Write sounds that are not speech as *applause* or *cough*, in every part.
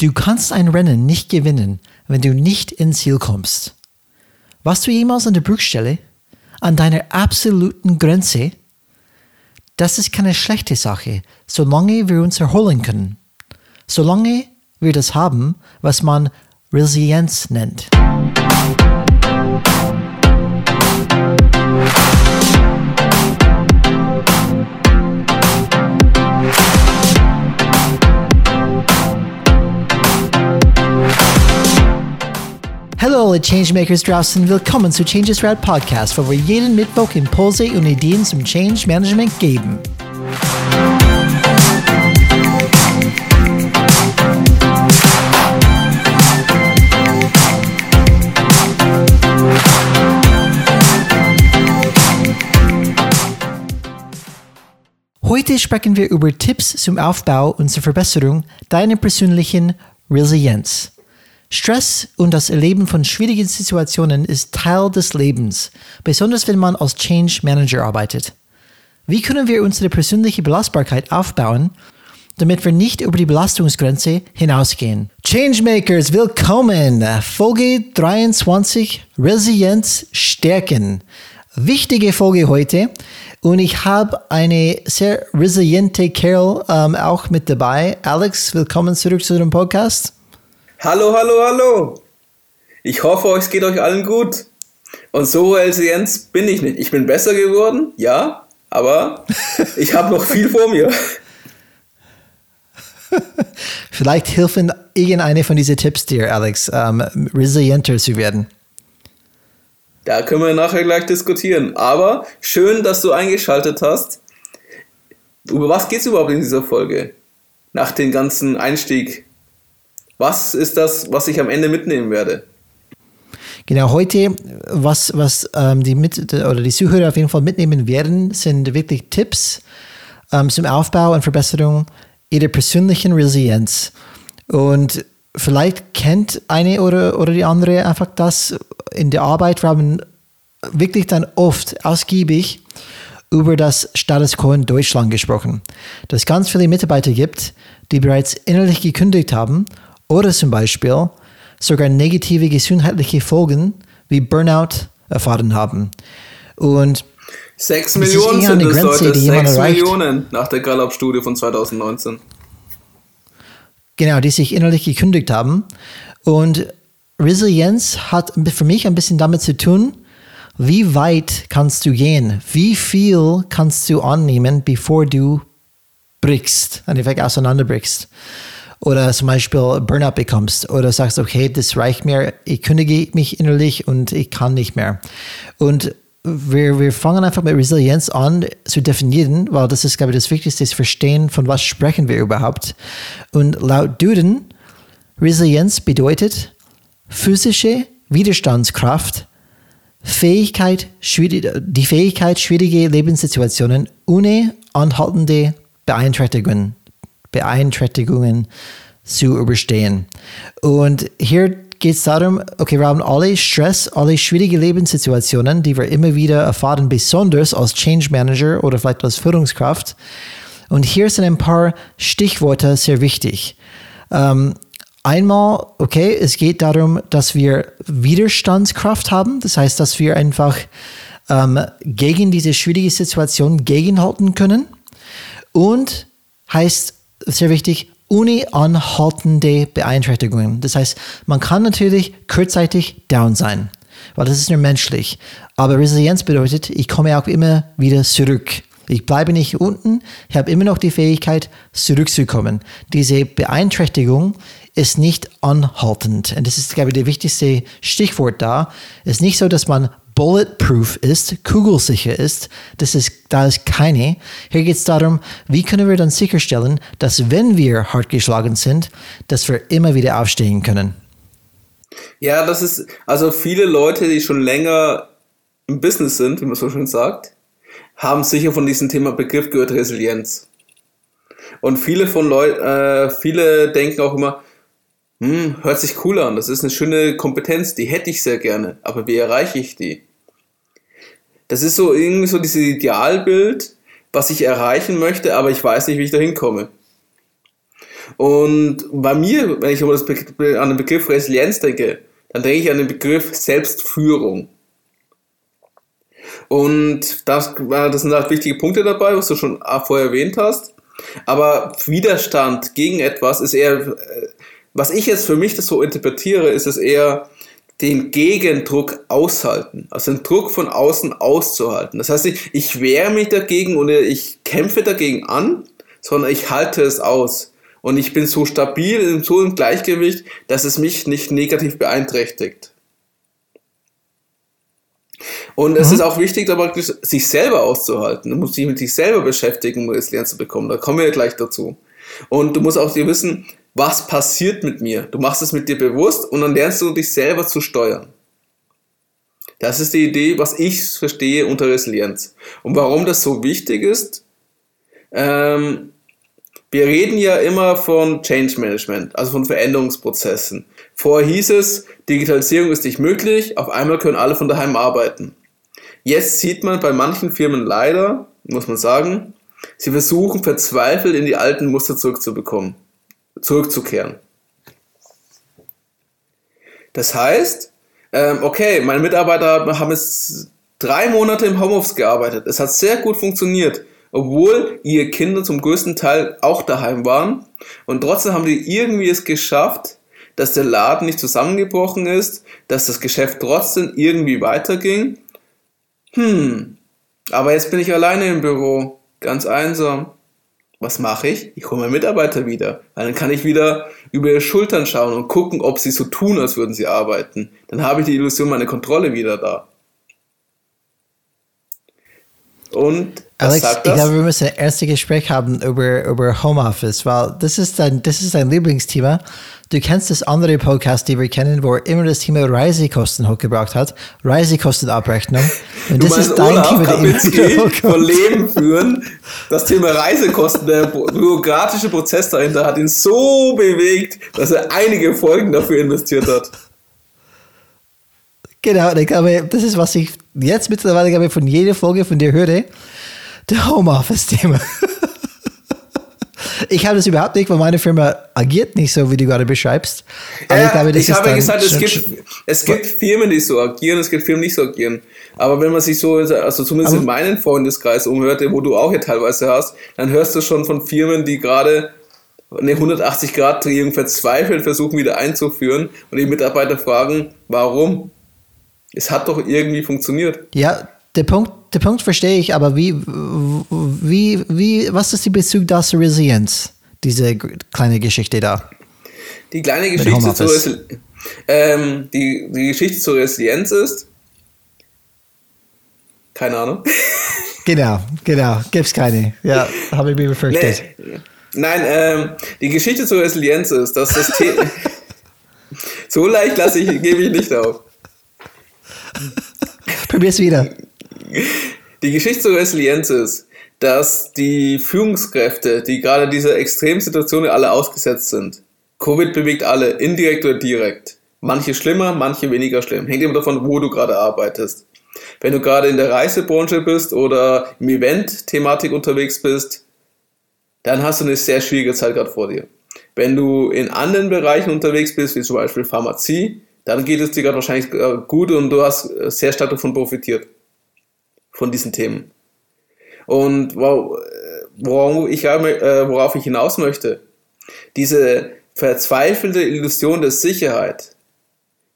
Du kannst ein Rennen nicht gewinnen, wenn du nicht ins Ziel kommst. Warst du jemals an der Brückstelle? An deiner absoluten Grenze? Das ist keine schlechte Sache, solange wir uns erholen können. Solange wir das haben, was man Resilienz nennt. Hallo Changemakers draußen, willkommen zu Changes Rad Podcast, wo wir jeden Mittwoch Impulse und Ideen zum Change Management geben. Heute sprechen wir über Tipps zum Aufbau und zur Verbesserung deiner persönlichen Resilienz. Stress und das Erleben von schwierigen Situationen ist Teil des Lebens, besonders wenn man als Change Manager arbeitet. Wie können wir unsere persönliche Belastbarkeit aufbauen, damit wir nicht über die Belastungsgrenze hinausgehen? Changemakers, willkommen! Folge 23, Resilienz stärken. Wichtige Folge heute und ich habe eine sehr resiliente Kerl ähm, auch mit dabei. Alex, willkommen zurück zu dem Podcast. Hallo, hallo, hallo. Ich hoffe, es geht euch allen gut. Und so resilient bin ich nicht. Ich bin besser geworden, ja, aber *laughs* ich habe noch viel vor mir. *laughs* Vielleicht helfen irgendeine von diesen Tipps dir, Alex, ähm, resilienter zu werden. Da können wir nachher gleich diskutieren. Aber schön, dass du eingeschaltet hast. Über was geht es überhaupt in dieser Folge? Nach dem ganzen Einstieg was ist das, was ich am Ende mitnehmen werde? Genau, heute, was, was ähm, die, Mit oder die Zuhörer auf jeden Fall mitnehmen werden, sind wirklich Tipps ähm, zum Aufbau und Verbesserung ihrer persönlichen Resilienz. Und vielleicht kennt eine oder, oder die andere einfach das in der Arbeit. Wir haben wirklich dann oft ausgiebig über das Status Quo in Deutschland gesprochen. Dass es ganz viele Mitarbeiter gibt, die bereits innerlich gekündigt haben oder zum Beispiel sogar negative gesundheitliche Folgen wie Burnout erfahren haben. Und 6 Millionen sind es Grenze, heute, 6 Millionen nach der Gallup-Studie von 2019. Genau, die sich innerlich gekündigt haben. Und Resilienz hat für mich ein bisschen damit zu tun, wie weit kannst du gehen? Wie viel kannst du annehmen, bevor du brichst, einfach auseinanderbrichst? Oder zum Beispiel Burnout bekommst oder sagst, okay, das reicht mir, ich kündige mich innerlich und ich kann nicht mehr. Und wir, wir fangen einfach mit Resilienz an zu definieren, weil das ist, glaube ich, das Wichtigste, das Verstehen, von was sprechen wir überhaupt. Und laut Duden, Resilienz bedeutet physische Widerstandskraft, Fähigkeit, die Fähigkeit, schwierige Lebenssituationen ohne anhaltende Beeinträchtigungen Beeinträchtigungen zu überstehen. Und hier geht es darum, okay, wir haben alle Stress, alle schwierige Lebenssituationen, die wir immer wieder erfahren, besonders als Change Manager oder vielleicht als Führungskraft. Und hier sind ein paar Stichworte sehr wichtig. Ähm, einmal, okay, es geht darum, dass wir Widerstandskraft haben. Das heißt, dass wir einfach ähm, gegen diese schwierige Situation gegenhalten können. Und heißt sehr wichtig, ohne anhaltende Beeinträchtigungen. Das heißt, man kann natürlich kurzzeitig down sein, weil das ist nur menschlich. Aber Resilienz bedeutet, ich komme auch immer wieder zurück. Ich bleibe nicht unten, ich habe immer noch die Fähigkeit, zurückzukommen. Diese Beeinträchtigung ist nicht anhaltend. Und das ist, glaube ich, der wichtigste Stichwort da. Es ist nicht so, dass man bulletproof ist, kugelsicher ist, das ist, da ist keine. Hier geht es darum, wie können wir dann sicherstellen, dass wenn wir hart geschlagen sind, dass wir immer wieder aufstehen können. Ja, das ist, also viele Leute, die schon länger im Business sind, wie man so schön sagt, haben sicher von diesem Thema Begriff gehört, Resilienz. Und viele von Leuten, äh, viele denken auch immer, hm, hört sich cool an, das ist eine schöne Kompetenz, die hätte ich sehr gerne, aber wie erreiche ich die? Das ist so irgendwie so dieses Idealbild, was ich erreichen möchte, aber ich weiß nicht, wie ich da hinkomme. Und bei mir, wenn ich an den Begriff Resilienz denke, dann denke ich an den Begriff Selbstführung. Und das, das sind halt wichtige Punkte dabei, was du schon vorher erwähnt hast. Aber Widerstand gegen etwas ist eher, äh, was ich jetzt für mich das so interpretiere, ist es eher den Gegendruck aushalten, also den Druck von außen auszuhalten. Das heißt, ich, ich wehre mich dagegen und ich kämpfe dagegen an, sondern ich halte es aus. Und ich bin so stabil, so im Gleichgewicht, dass es mich nicht negativ beeinträchtigt. Und es mhm. ist auch wichtig, aber sich selber auszuhalten. Du musst dich mit sich selber beschäftigen, um es lernen zu bekommen. Da kommen wir gleich dazu. Und du musst auch dir wissen, was passiert mit mir. Du machst es mit dir bewusst und dann lernst du dich selber zu steuern. Das ist die Idee, was ich verstehe unter Resilienz. Und warum das so wichtig ist, ähm, wir reden ja immer von Change Management, also von Veränderungsprozessen. Vorher hieß es, Digitalisierung ist nicht möglich, auf einmal können alle von daheim arbeiten. Jetzt sieht man bei manchen Firmen leider, muss man sagen, sie versuchen verzweifelt in die alten Muster zurückzubekommen zurückzukehren. Das heißt, ähm, okay, meine Mitarbeiter haben jetzt drei Monate im Homeoffice gearbeitet. Es hat sehr gut funktioniert, obwohl ihre Kinder zum größten Teil auch daheim waren. Und trotzdem haben die irgendwie es geschafft, dass der Laden nicht zusammengebrochen ist, dass das Geschäft trotzdem irgendwie weiterging. Hm, aber jetzt bin ich alleine im Büro, ganz einsam was mache ich? Ich hole meine Mitarbeiter wieder. Weil dann kann ich wieder über ihre Schultern schauen und gucken, ob sie so tun, als würden sie arbeiten. Dann habe ich die Illusion, meine Kontrolle wieder da. Und Alex, ich glaube, wir müssen ein erstes Gespräch haben über, über Homeoffice, weil das ist dein, das ist dein Lieblingsthema. Du kennst das andere Podcast, die wir kennen, wo er immer das Thema Reisekosten hochgebracht hat. Reisekostenabrechnung. *laughs* Und das ist dein Olaf Thema, Kapinski von Leben führen. Das Thema Reisekosten, der bürokratische Prozess dahinter hat ihn so bewegt, dass er einige Folgen dafür investiert hat. Genau, ich glaube, das ist, was ich jetzt mittlerweile, glaube ich, von jeder Folge von dir höre. Der Homeoffice-Thema. *laughs* Ich habe das überhaupt nicht, weil meine Firma agiert nicht so, wie du gerade beschreibst. Aber ja, ich glaube, ich habe gesagt, es gibt, es gibt Firmen, die so agieren, es gibt Firmen, die nicht so agieren. Aber wenn man sich so, also zumindest in meinen Freundeskreis umhört, wo du auch hier teilweise hast, dann hörst du schon von Firmen, die gerade eine 180-Grad-Drehung verzweifelt versuchen wieder einzuführen und die Mitarbeiter fragen, warum? Es hat doch irgendwie funktioniert. Ja, der Punkt, der Punkt verstehe ich, aber wie, wie, wie, was ist die Bezug da zur Resilienz? Diese kleine Geschichte da. Die kleine Geschichte zur Resilienz. Ähm, die, die Geschichte zur Resilienz ist. Keine Ahnung. *laughs* Genau, genau. Gibt's keine. Ja, habe ich mir befürchtet. Nee, nein, ähm, die Geschichte zur Resilienz ist, dass das Thema. *laughs* so leicht lasse ich, gebe ich nicht auf. Probier's wieder. Die Geschichte zur Resilienz ist, dass die Führungskräfte, die gerade dieser Extremsituation alle ausgesetzt sind, Covid bewegt alle, indirekt oder direkt. Manche schlimmer, manche weniger schlimm. Hängt immer davon, wo du gerade arbeitest. Wenn du gerade in der Reisebranche bist oder im Event-Thematik unterwegs bist, dann hast du eine sehr schwierige Zeit gerade vor dir. Wenn du in anderen Bereichen unterwegs bist, wie zum Beispiel Pharmazie, dann geht es dir gerade wahrscheinlich äh, gut und du hast äh, sehr stark davon profitiert von diesen Themen. Und worauf ich, äh, worauf ich hinaus möchte, diese verzweifelte Illusion der Sicherheit,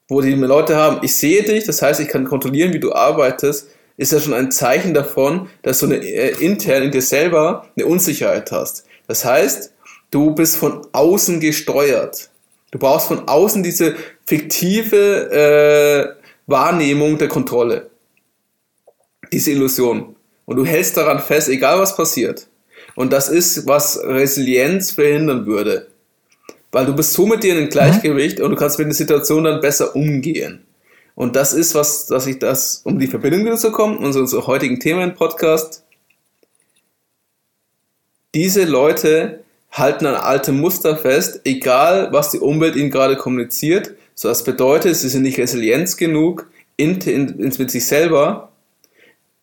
wo die Leute haben, ich sehe dich, das heißt, ich kann kontrollieren, wie du arbeitest, ist ja schon ein Zeichen davon, dass du eine, äh, intern in dir selber eine Unsicherheit hast. Das heißt, du bist von außen gesteuert. Du brauchst von außen diese fiktive äh, Wahrnehmung der Kontrolle diese Illusion. Und du hältst daran fest, egal was passiert. Und das ist, was Resilienz verhindern würde. Weil du bist so mit dir in Gleichgewicht mhm. und du kannst mit der Situation dann besser umgehen. Und das ist, was, dass ich das, um die Verbindung wieder zu kommen, unser heutigen Thema im Podcast. Diese Leute halten an altem Muster fest, egal was die Umwelt ihnen gerade kommuniziert. So, das bedeutet, sie sind nicht resilient genug in, in, mit sich selber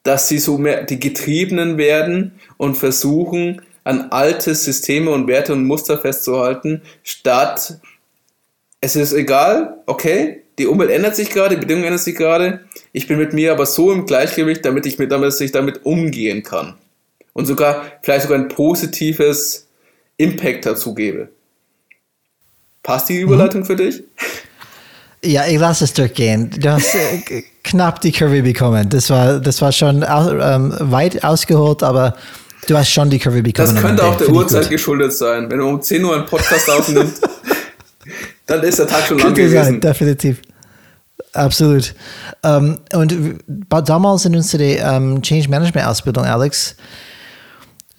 dass sie so mehr die Getriebenen werden und versuchen, an alte Systeme und Werte und Muster festzuhalten, statt es ist egal, okay, die Umwelt ändert sich gerade, die Bedingungen ändern sich gerade, ich bin mit mir aber so im Gleichgewicht, damit ich, mit, damit ich damit umgehen kann. Und sogar, vielleicht sogar ein positives Impact dazu gebe. Passt die Überleitung mhm. für dich? Ja, ich lasse es durchgehen. Du hast äh, knapp die Kurve bekommen. Das war, das war schon ähm, weit ausgeholt, aber du hast schon die Kurve bekommen. Das könnte auch der Uhrzeit geschuldet sein. Wenn man um 10 Uhr einen Podcast *laughs* aufnimmt, dann ist der Tag schon lang gewesen. Sein, definitiv. Absolut. Ähm, und damals in unserer ähm, Change Management Ausbildung, Alex,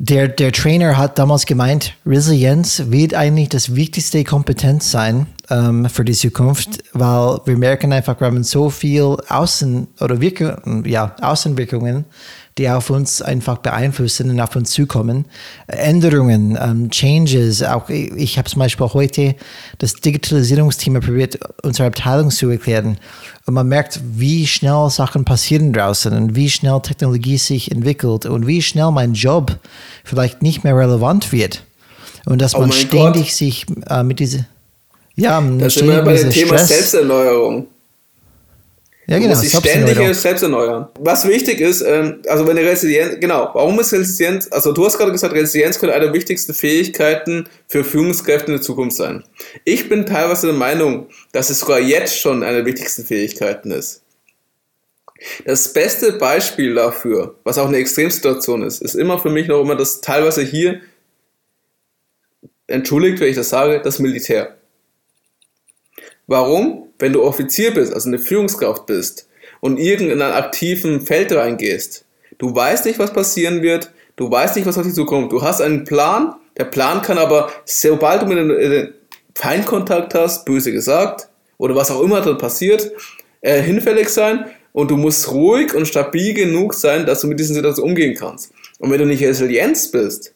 der, der Trainer hat damals gemeint, Resilienz wird eigentlich das wichtigste Kompetenz sein ähm, für die Zukunft, weil wir merken einfach, wir haben so viel Außen- oder Wirkung, ja, Außenwirkungen, die auf uns einfach beeinflussen und auf uns zukommen. Änderungen, ähm, Changes, auch ich habe zum Beispiel heute das Digitalisierungsthema probiert, unsere Abteilung zu erklären. Und man merkt, wie schnell Sachen passieren draußen und wie schnell Technologie sich entwickelt und wie schnell mein Job vielleicht nicht mehr relevant wird. Und dass oh man ständig Gott. sich äh, mit diese ja, das sind wir bei dem Thema Stress. Selbsterneuerung. Ja, genau. Du musst dich ständig selbst erneuern. Was wichtig ist, ähm, also wenn die Resilienz, genau, warum ist Resilienz, also du hast gerade gesagt, Resilienz könnte eine der wichtigsten Fähigkeiten für Führungskräfte in der Zukunft sein. Ich bin teilweise der Meinung, dass es sogar jetzt schon eine der wichtigsten Fähigkeiten ist. Das beste Beispiel dafür, was auch eine Extremsituation ist, ist immer für mich noch immer das teilweise hier, entschuldigt, wenn ich das sage, das Militär. Warum? Wenn du Offizier bist, also eine Führungskraft bist und irgendeinen aktiven Feld reingehst, du weißt nicht, was passieren wird, du weißt nicht, was auf dich zukommt. Du hast einen Plan, der Plan kann aber, sobald du mit dem Feindkontakt hast, böse gesagt, oder was auch immer dann passiert, äh, hinfällig sein und du musst ruhig und stabil genug sein, dass du mit diesen Situationen umgehen kannst. Und wenn du nicht Resilienz bist,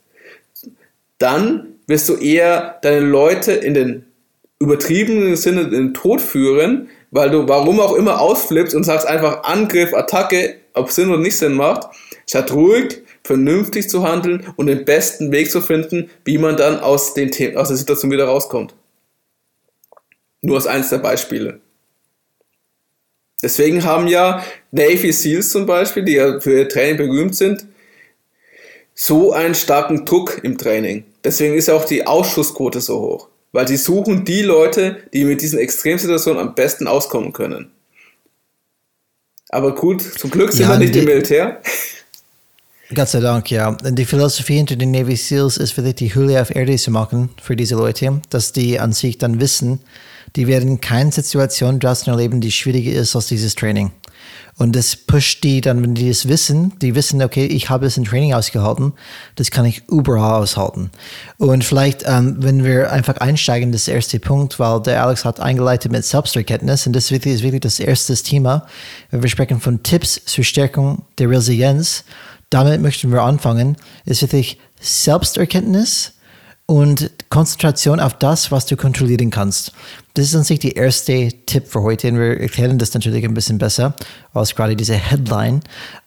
dann wirst du eher deine Leute in den übertriebenen Sinne in den Tod führen, weil du warum auch immer ausflippst und sagst einfach Angriff, Attacke, ob Sinn oder nicht Sinn macht, statt ruhig, vernünftig zu handeln und den besten Weg zu finden, wie man dann aus, den aus der Situation wieder rauskommt. Nur als eins der Beispiele. Deswegen haben ja Navy SEALs zum Beispiel, die ja für ihr Training berühmt sind, so einen starken Druck im Training. Deswegen ist auch die Ausschussquote so hoch weil sie suchen die Leute, die mit diesen Extremsituationen am besten auskommen können. Aber gut, zum Glück sind ja, wir nicht die, im Militär. Gott sei Dank, ja. Die Philosophie hinter den Navy SEALs ist wirklich die Hülle auf Erde zu machen für diese Leute, dass die an sich dann wissen, die werden keine Situation draußen erleben, die schwieriger ist als dieses Training. Und das pusht die dann, wenn die das wissen, die wissen, okay, ich habe es im Training ausgehalten, das kann ich überall aushalten. Und vielleicht, ähm, wenn wir einfach einsteigen, das erste Punkt, weil der Alex hat eingeleitet mit Selbsterkenntnis und das ist wirklich das erste Thema. Wenn wir sprechen von Tipps zur Stärkung der Resilienz, damit möchten wir anfangen, ist wirklich Selbsterkenntnis und Konzentration auf das, was du kontrollieren kannst. Das ist an sich der erste Tipp für heute und wir erklären das natürlich ein bisschen besser als gerade diese Headline.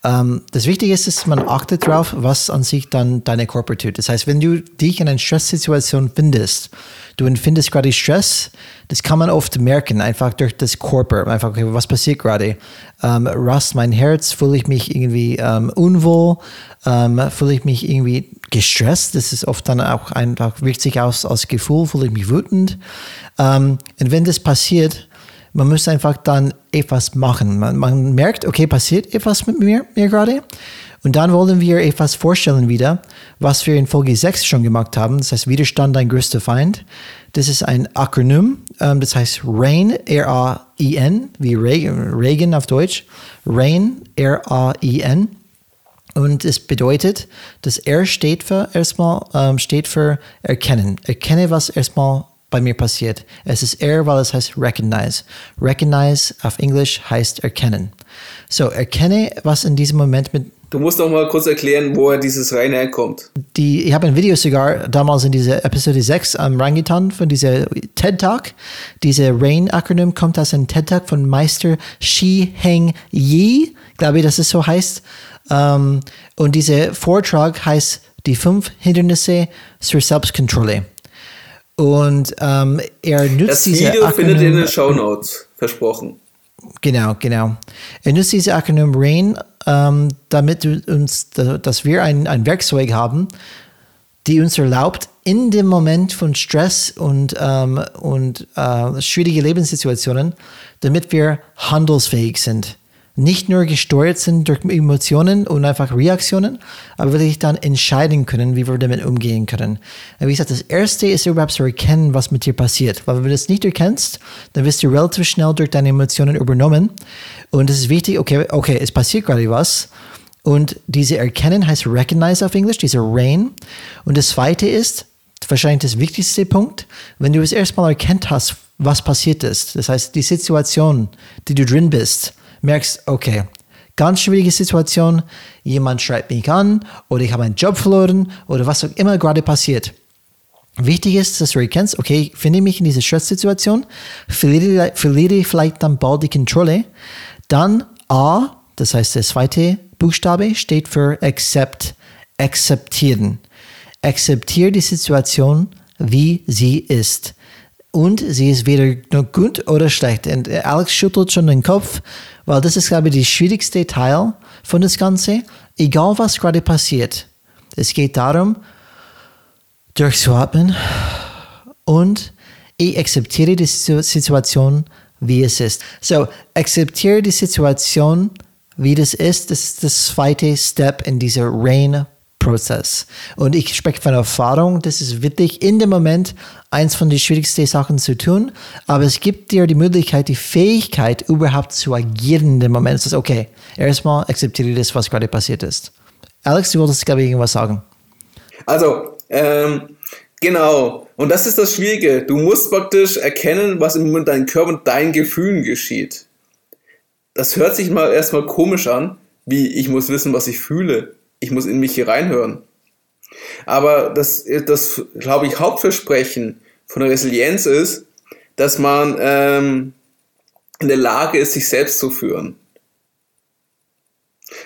Ähm, das Wichtige ist, dass man achtet darauf, was an sich dann deine Körper tut. Das heißt, wenn du dich in einer Stresssituation findest, du empfindest gerade Stress, das kann man oft merken, einfach durch das Körper. Einfach, okay, was passiert gerade? Ähm, rast mein Herz? Fühle ich mich irgendwie ähm, unwohl? Ähm, fühle ich mich irgendwie gestresst? Das ist oft dann auch einfach, wirkt sich aus als Gefühl, fühle ich mich wütend. Ähm, und wenn das passiert, man muss einfach dann etwas machen. Man, man merkt, okay, passiert etwas mit mir, mir gerade. Und dann wollen wir etwas vorstellen wieder, was wir in Folge 6 schon gemacht haben. Das heißt, Widerstand, dein größter Feind. Das ist ein Akronym. Ähm, das heißt RAIN, R-A-I-N, wie Reagan auf Deutsch. RAIN, R-A-I-N. Und es bedeutet, dass R steht für erstmal, ähm, steht für erkennen. Erkenne, was erstmal bei mir passiert. Es ist R, weil es heißt recognize. Recognize auf Englisch heißt erkennen. So, erkenne, was in diesem Moment mit. Du musst doch mal kurz erklären, woher dieses rein herkommt. Die, ich habe ein Video sogar damals in dieser Episode 6 ähm, reingetan von dieser TED Talk. Diese RAIN-Akronym kommt aus einem TED Talk von Meister Shi Heng Yi, glaube ich, dass es so heißt. Ähm, und dieser Vortrag heißt die fünf Hindernisse zur Selbstkontrolle. Und ähm, er nutzt Das diese Video findet ihr in den Show Notes. Versprochen. Genau, genau. Er nutzt diese Akronym RAIN, ähm, damit uns, dass wir ein, ein Werkzeug haben, die uns erlaubt, in dem Moment von Stress und, ähm, und äh, schwierige Lebenssituationen, damit wir handelsfähig sind. Nicht nur gesteuert sind durch Emotionen und einfach Reaktionen, aber wirklich dann entscheiden können, wie wir damit umgehen können. Wie gesagt, das Erste ist überhaupt zu erkennen, was mit dir passiert. Weil wenn du das nicht erkennst, dann wirst du relativ schnell durch deine Emotionen übernommen. Und es ist wichtig, okay, okay, es passiert gerade was. Und diese Erkennen heißt Recognize auf Englisch, diese Rain. Und das Zweite ist, wahrscheinlich das wichtigste Punkt, wenn du es erstmal erkennt hast, was passiert ist. Das heißt, die Situation, die du drin bist, merkst, okay, ganz schwierige Situation, jemand schreibt mich an oder ich habe einen Job verloren oder was auch immer gerade passiert. Wichtig ist, dass du erkennst, okay, ich finde mich in dieser Stresssituation, verliere, verliere vielleicht dann bald die Kontrolle. Dann A, das heißt der zweite Buchstabe, steht für Accept, akzeptieren. Akzeptiere die Situation, wie sie ist. Und sie ist weder gut oder schlecht. Und Alex schüttelt schon den Kopf, weil das ist, glaube ich, der schwierigste Teil von das Ganze. Egal, was gerade passiert. Es geht darum, durchzuatmen und ich akzeptiere die Situ- Situation, wie es ist. So, akzeptiere die Situation, wie das ist. Das ist das zweite Step in dieser Rain-Prozess. Und ich spreche von Erfahrung. Das ist wirklich in dem Moment eins von den schwierigsten Sachen zu tun. Aber es gibt dir die Möglichkeit, die Fähigkeit, überhaupt zu agieren in dem Moment. Es ist okay. Erstmal akzeptiere das, was gerade passiert ist. Alex, du wolltest, glaube ich, irgendwas sagen. Also, ähm, genau. Und das ist das Schwierige. Du musst praktisch erkennen, was im Moment deinem Körper und deinen Gefühlen geschieht. Das hört sich mal erstmal komisch an, wie ich muss wissen, was ich fühle. Ich muss in mich hier reinhören. Aber das, das glaube ich, Hauptversprechen von Resilienz ist, dass man ähm, in der Lage ist, sich selbst zu führen.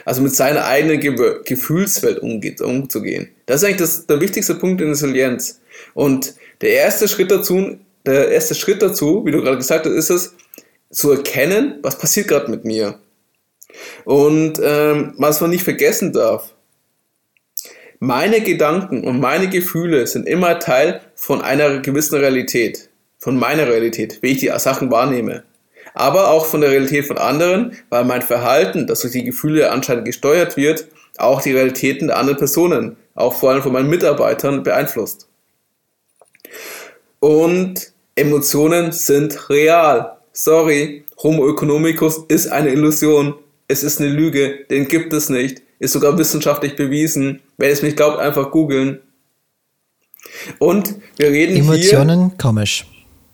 Also mit seiner eigenen Ge Gefühlswelt umgeht, umzugehen. Das ist eigentlich das, der wichtigste Punkt in Resilienz. Und der erste Schritt dazu, der erste Schritt dazu, wie du gerade gesagt hast, ist es, zu erkennen, was passiert gerade mit mir. Und ähm, was man nicht vergessen darf, meine Gedanken und meine Gefühle sind immer Teil von einer gewissen Realität, von meiner Realität, wie ich die Sachen wahrnehme. Aber auch von der Realität von anderen, weil mein Verhalten, das durch die Gefühle anscheinend gesteuert wird, auch die Realitäten der anderen Personen, auch vor allem von meinen Mitarbeitern beeinflusst. Und Emotionen sind real. Sorry, Homo economicus ist eine Illusion. Es ist eine Lüge, den gibt es nicht. Ist sogar wissenschaftlich bewiesen. Wer es nicht glaubt, einfach googeln. Und wir reden Emotionen, hier... komisch.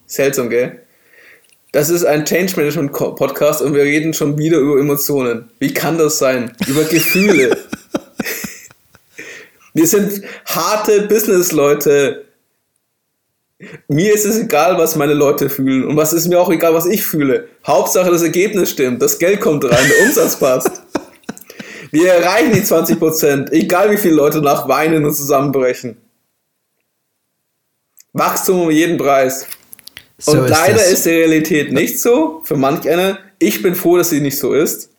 Seltsam, gell? Das ist ein Change Management Podcast und wir reden schon wieder über Emotionen. Wie kann das sein? Über Gefühle. *laughs* wir sind harte Business-Leute. Mir ist es egal, was meine Leute fühlen und was ist mir auch egal, was ich fühle. Hauptsache das Ergebnis stimmt, das Geld kommt rein, der Umsatz passt. Wir erreichen die 20%, egal wie viele Leute nach weinen und zusammenbrechen. Wachstum um jeden Preis. So und ist leider das. ist die Realität nicht so, für manch eine. Ich bin froh, dass sie nicht so ist.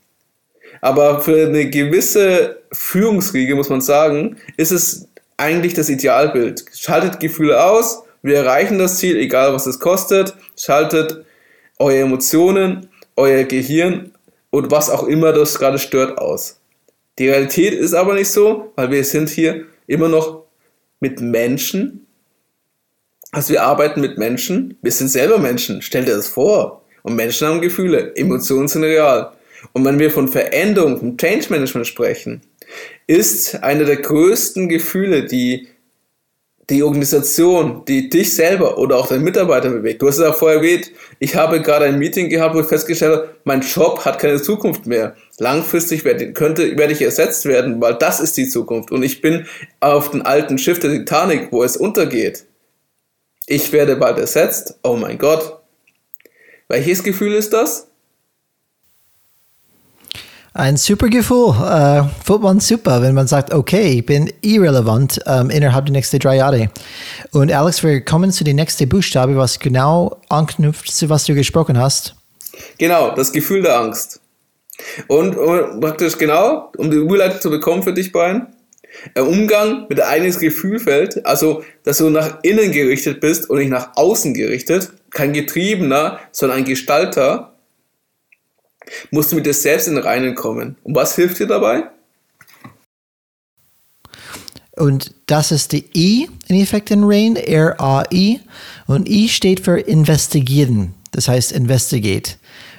Aber für eine gewisse Führungsriege, muss man sagen, ist es eigentlich das Idealbild. Schaltet Gefühle aus, wir erreichen das Ziel, egal was es kostet. Schaltet eure Emotionen, euer Gehirn und was auch immer das gerade stört aus. Die Realität ist aber nicht so, weil wir sind hier immer noch mit Menschen. Also wir arbeiten mit Menschen. Wir sind selber Menschen. Stell dir das vor. Und Menschen haben Gefühle. Emotionen sind real. Und wenn wir von Veränderung, vom Change Management sprechen, ist eine der größten Gefühle, die die Organisation, die dich selber oder auch deinen Mitarbeiter bewegt. Du hast es auch vorher erwähnt, ich habe gerade ein Meeting gehabt, wo ich festgestellt habe, mein Job hat keine Zukunft mehr. Langfristig werde, könnte, werde ich ersetzt werden, weil das ist die Zukunft. Und ich bin auf dem alten Schiff der Titanic, wo es untergeht. Ich werde bald ersetzt. Oh mein Gott. Welches Gefühl ist das? Ein super Gefühl. Äh, fühlt man super, wenn man sagt, okay, ich bin irrelevant ähm, innerhalb der nächsten drei Jahre. Und Alex, wir kommen zu den nächsten Buchstabe, was genau anknüpft zu was du gesprochen hast. Genau, das Gefühl der Angst. Und, und praktisch genau, um die Überleitung zu bekommen für dich, Brian, ein Umgang mit eigenes Gefühlfeld, also dass du nach innen gerichtet bist und nicht nach außen gerichtet, kein Getriebener, sondern ein Gestalter, musst du mit dir selbst in den Reinen kommen. Und was hilft dir dabei? Und das ist die I in Effekt in Rain, R-A-I. Und I steht für investigieren, das heißt investigate.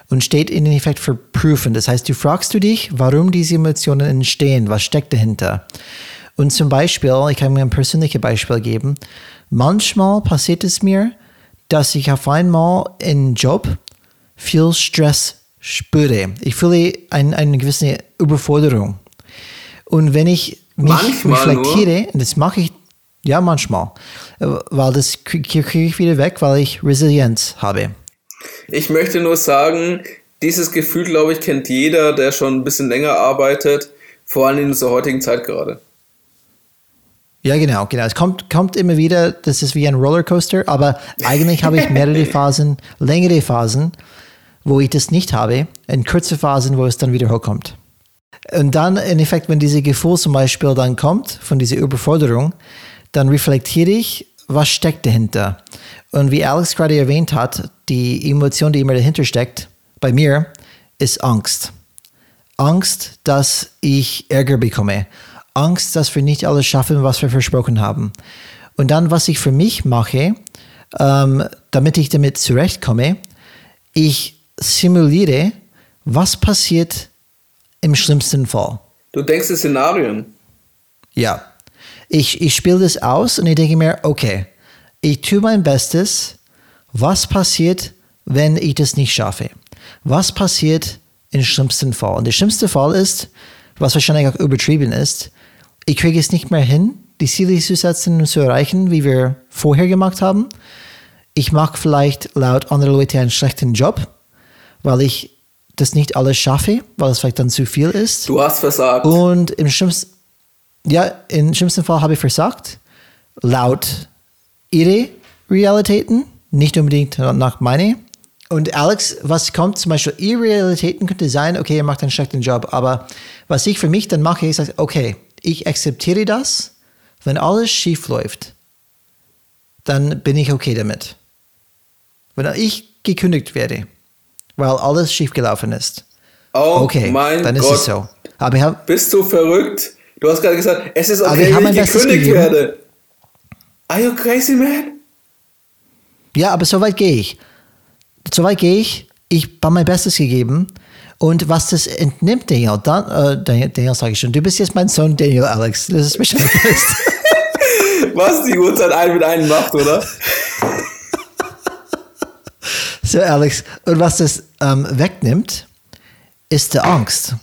Und steht in Effekt für prüfen. Das heißt, du fragst du dich, warum diese Emotionen entstehen, was steckt dahinter. Und zum Beispiel, ich kann mir ein persönliches Beispiel geben. Manchmal passiert es mir, dass ich auf einmal im Job viel Stress spüre. Ich fühle ein, eine gewisse Überforderung. Und wenn ich mich Manchmal reflektiere, und das mache ich ja manchmal, äh, weil das kriege ich wieder weg, weil ich Resilienz habe. Ich möchte nur sagen, dieses Gefühl, glaube ich, kennt jeder, der schon ein bisschen länger arbeitet, vor allem in unserer heutigen Zeit gerade. Ja, genau, genau. Es kommt, kommt immer wieder, das ist wie ein Rollercoaster, aber eigentlich habe ich mehrere *laughs* Phasen, längere Phasen, wo ich das nicht habe, in kurze Phasen, wo es dann wieder hochkommt. Und dann, in Effekt, wenn diese Gefühl zum Beispiel dann kommt, von dieser Überforderung, dann reflektiere ich, was steckt dahinter. Und wie Alex gerade erwähnt hat, die Emotion, die immer dahinter steckt, bei mir, ist Angst. Angst, dass ich Ärger bekomme. Angst, dass wir nicht alles schaffen, was wir versprochen haben. Und dann, was ich für mich mache, ähm, damit ich damit zurechtkomme, ich simuliere, was passiert im schlimmsten Fall. Du denkst in Szenarien. Ja. Ich, ich spiele das aus und ich denke mir, okay, ich tue mein Bestes. Was passiert, wenn ich das nicht schaffe? Was passiert im schlimmsten Fall? Und der schlimmste Fall ist, was wahrscheinlich auch übertrieben ist, ich kriege es nicht mehr hin, die Ziele zu setzen und zu erreichen, wie wir vorher gemacht haben. Ich mache vielleicht laut anderen Leuten einen schlechten Job, weil ich das nicht alles schaffe, weil es vielleicht dann zu viel ist. Du hast versagt. Und im schlimmsten, ja, im schlimmsten Fall habe ich versagt, laut ihre Realitäten, nicht unbedingt nach meine. Und Alex, was kommt zum Beispiel, ihre Realitäten könnte sein, okay, ihr macht einen schlechten Job, aber was ich für mich dann mache, ist, okay, ich akzeptiere das, wenn alles schief läuft, dann bin ich okay damit. Wenn ich gekündigt werde, weil alles schief gelaufen ist. Oh okay, mein dann ist Gott. es so. Aber ich hab, Bist du verrückt? Du hast gerade gesagt, es ist okay, wenn ich gekündigt werde. Are you crazy, man? ja, aber so weit gehe ich. So weit gehe ich. Ich habe mein Bestes gegeben. Und was das entnimmt, Daniel, dann, äh, Daniel, Daniel sage ich schon, du bist jetzt mein Sohn Daniel Alex. Das ist Bescheid. *laughs* Was die Uhrzeit ein mit einem macht, oder? *laughs* So, Alex, und was das ähm, wegnimmt, ist die Angst.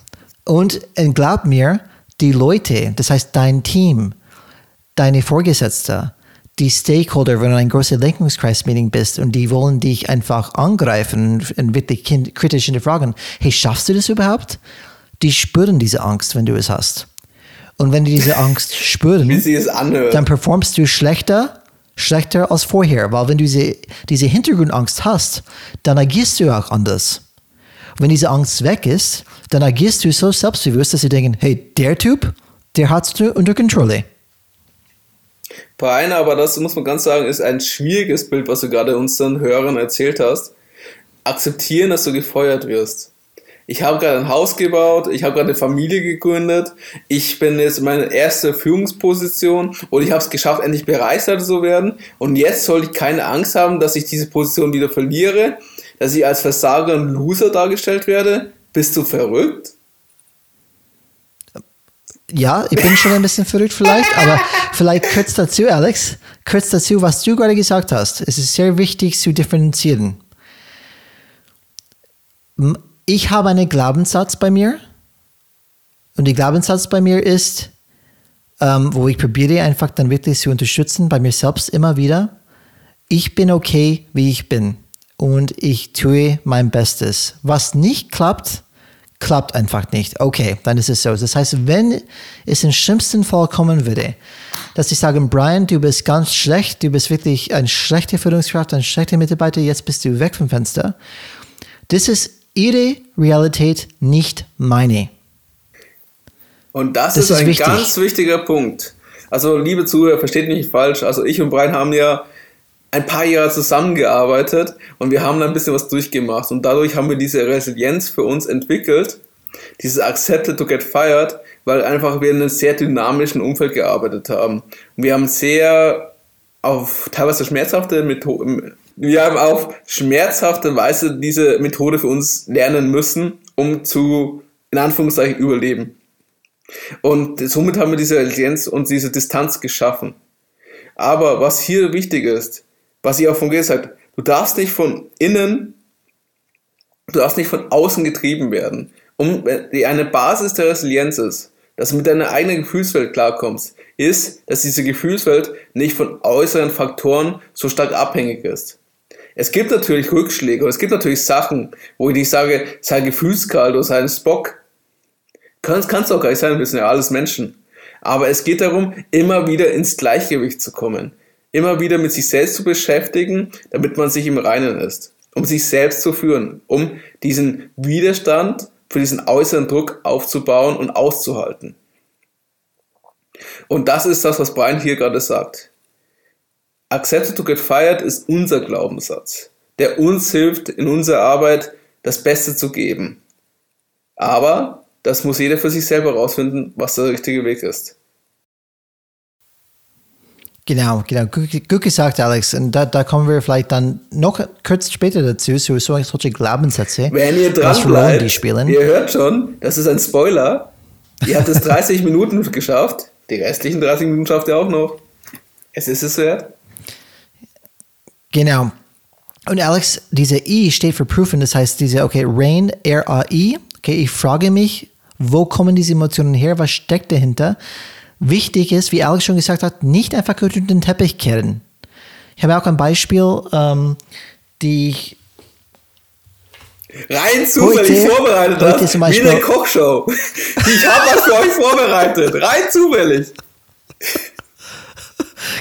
Und, und glaub mir, die Leute, das heißt dein Team, deine Vorgesetzte, die Stakeholder, wenn du ein großes Lenkungskreis-Meeting bist und die wollen dich einfach angreifen und wirklich kritisch hinterfragen, hey, schaffst du das überhaupt? Die spüren diese Angst, wenn du es hast. Und wenn die diese Angst spüren, dann performst du schlechter, schlechter als vorher. Weil wenn du diese, diese Hintergrundangst hast, dann agierst du auch anders. Wenn diese Angst weg ist, dann agierst du so selbstbewusst, dass sie denken, hey, der Typ, der hat es unter Kontrolle. Brian, aber das muss man ganz sagen, ist ein schwieriges Bild, was du gerade unseren Hörern erzählt hast. Akzeptieren, dass du gefeuert wirst. Ich habe gerade ein Haus gebaut, ich habe gerade eine Familie gegründet, ich bin jetzt in meiner ersten Führungsposition und ich habe es geschafft, endlich Bereichsleiter zu werden. Und jetzt sollte ich keine Angst haben, dass ich diese Position wieder verliere, dass ich als Versager und Loser dargestellt werde. Bist du verrückt? Ja, ich bin schon ein bisschen verrückt vielleicht, aber vielleicht kurz dazu, Alex, kurz dazu, was du gerade gesagt hast. Es ist sehr wichtig zu differenzieren. Ich habe einen Glaubenssatz bei mir und der Glaubenssatz bei mir ist, ähm, wo ich probiere einfach dann wirklich zu unterstützen, bei mir selbst immer wieder, ich bin okay, wie ich bin und ich tue mein Bestes. Was nicht klappt, klappt einfach nicht. Okay, dann ist es so. Das heißt, wenn es im schlimmsten Fall kommen würde, dass ich sage, Brian, du bist ganz schlecht, du bist wirklich eine schlechte Führungskraft, ein schlechter Mitarbeiter, jetzt bist du weg vom Fenster. Das ist ihre Realität, nicht meine. Und das, das ist, ist, ein wichtig. ganz wichtiger Punkt. Also, liebe Zuhörer, versteht mich nicht falsch. Also, ich und Brian haben ja ein paar Jahre zusammengearbeitet und wir haben da ein bisschen was durchgemacht. Und dadurch haben wir diese Resilienz für uns entwickelt, dieses Accepted to get fired, weil einfach wir in einem sehr dynamischen Umfeld gearbeitet haben. Und wir haben sehr auf teilweise schmerzhafte Methoden, wir haben auf schmerzhafte Weise diese Methode für uns lernen müssen, um zu, in Anführungszeichen, überleben. Und somit haben wir diese Resilienz und diese Distanz geschaffen. Aber was hier wichtig ist, was ich auch von gesagt habe, du darfst nicht von innen, du darfst nicht von außen getrieben werden. Um eine Basis der Resilienz ist, dass du mit deiner eigenen Gefühlswelt klarkommst, ist, dass diese Gefühlswelt nicht von äußeren Faktoren so stark abhängig ist. Es gibt natürlich Rückschläge und es gibt natürlich Sachen, wo ich nicht sage, sei gefühlskalt oder sei ein Spock. Kannst du auch gar nicht sein, wir sind ja alles Menschen. Aber es geht darum, immer wieder ins Gleichgewicht zu kommen immer wieder mit sich selbst zu beschäftigen, damit man sich im Reinen ist, um sich selbst zu führen, um diesen Widerstand für diesen äußeren Druck aufzubauen und auszuhalten. Und das ist das, was Brian hier gerade sagt. Accepted to get fired ist unser Glaubenssatz, der uns hilft, in unserer Arbeit das Beste zu geben. Aber das muss jeder für sich selber herausfinden, was der richtige Weg ist. Genau, genau. Gut, gesagt, Alex. Und da, da kommen wir vielleicht dann noch kurz später dazu, so, so solche Glaubenssätze. Wenn ihr dran bleibt, die spielen. ihr hört schon, das ist ein Spoiler. Ihr habt es *laughs* 30 Minuten geschafft. Die restlichen 30 Minuten schafft ihr auch noch. Es ist es wert. Genau. Und Alex, diese I steht für Prüfen, das heißt diese, okay, RAIN, R-A-I. Okay, ich frage mich, wo kommen diese Emotionen her? Was steckt dahinter? Wichtig ist, wie Alex schon gesagt hat, nicht einfach unter den Teppich kehren. Ich habe auch ein Beispiel, ähm, die ich rein zufällig heute, vorbereitet heute hast, wie eine Kochshow. Ich habe was für euch vorbereitet, rein zufällig.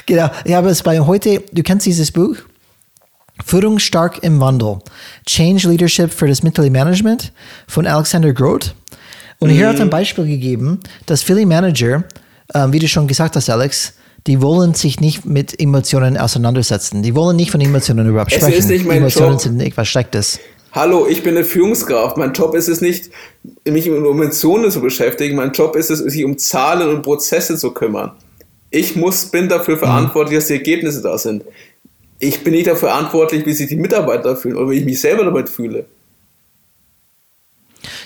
Genau, ich habe es bei heute, du kennst dieses Buch? Führung stark im Wandel. Change Leadership für das Mittlere Management von Alexander Groth. Und hier mhm. hat er ein Beispiel gegeben, dass viele Manager ähm, wie du schon gesagt hast, Alex, die wollen sich nicht mit Emotionen auseinandersetzen. Die wollen nicht von Emotionen überhaupt sprechen. Es ist nicht mein Emotionen Job. sind etwas Schlechtes. Hallo, ich bin eine Führungskraft. Mein Job ist es nicht, mich mit Emotionen zu beschäftigen. Mein Job ist es, sich um Zahlen und Prozesse zu kümmern. Ich muss, bin dafür mhm. verantwortlich, dass die Ergebnisse da sind. Ich bin nicht dafür verantwortlich, wie sich die Mitarbeiter fühlen oder wie ich mich selber damit fühle.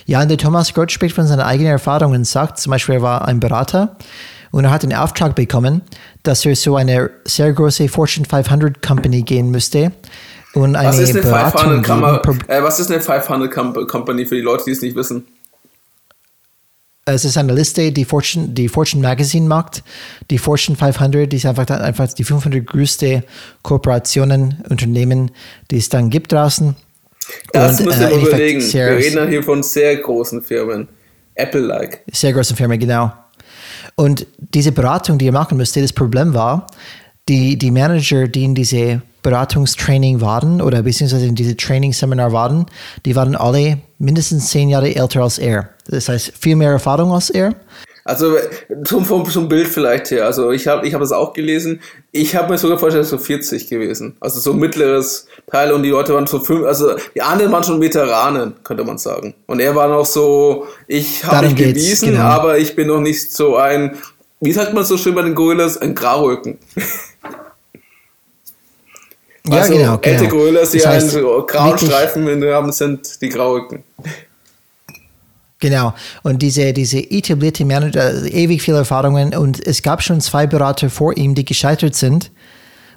Ja, und der Thomas Groth spricht von seinen eigenen Erfahrungen und sagt, zum Beispiel, er war ein Berater und er hat den Auftrag bekommen, dass er so eine sehr große Fortune 500 Company gehen müsste und eine was ist eine Beratung 500 geben. Äh, was ist eine 500 Company für die Leute, die es nicht wissen? Es ist eine Liste, die Fortune, die Fortune Magazine macht. Die Fortune 500, die ist einfach, einfach die 500 größte Kooperationen, Unternehmen, die es dann gibt draußen. Das und, müsst ihr äh, überlegen. Wir reden dann hier von sehr großen Firmen. Apple-like. Sehr großen Firmen, genau. Und diese Beratung, die ihr machen müsst, das Problem war, die, die Manager, die in diese Beratungstraining waren oder beziehungsweise in diese Training-Seminar waren, die waren alle mindestens zehn Jahre älter als er. Das heißt, viel mehr Erfahrung als er. Also zum, vom, zum Bild vielleicht her. Also ich habe ich hab es auch gelesen. Ich habe mir sogar vorgestellt, so 40 gewesen. Also so mittleres Teil und die Leute waren so fünf, also die anderen waren schon Veteranen, könnte man sagen. Und er war noch so, ich habe mich bewiesen, genau. aber ich bin noch nicht so ein, wie sagt man so schön bei den Gorillas, ein Graurücken. ja, also, genau, genau. Ältere Gorillas, die das heißt, einen grauen Streifen haben, sind die Graurücken. Genau. Und diese, diese etablierte Manager, ewig viele Erfahrungen. Und es gab schon zwei Berater vor ihm, die gescheitert sind,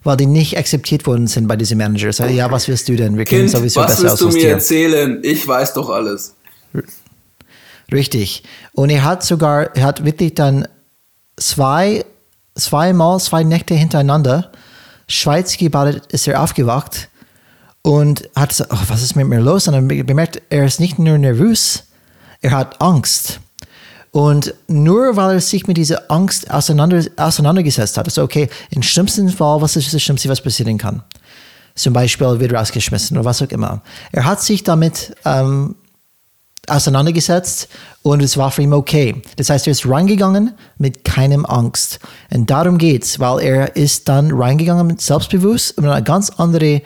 weil die nicht akzeptiert worden sind bei diesen Managers. Also, ja, was willst du denn? Wir kennen sowieso was besser willst du mir dir. erzählen? Ich weiß doch alles. Richtig. Und er hat sogar, er hat wirklich dann zwei, zweimal, zwei Nächte hintereinander Schweiz gebadet, ist er aufgewacht und hat gesagt, oh, was ist mit mir los? Und dann bemerkt, er ist nicht nur nervös, Er hat Angst. Und nur weil er sich mit dieser Angst auseinander, auseinandergesetzt hat, ist okay, im schlimmsten Fall, was ist das Schlimmste, was passieren kann? Zum Beispiel wird rausgeschmissen oder was auch immer. Er hat sich damit ähm, auseinandergesetzt und es war für ihn okay. Das heißt, er ist reingegangen mit keinem Angst. Und darum geht's, weil er ist dann reingegangen mit selbstbewusst und eine ganz andere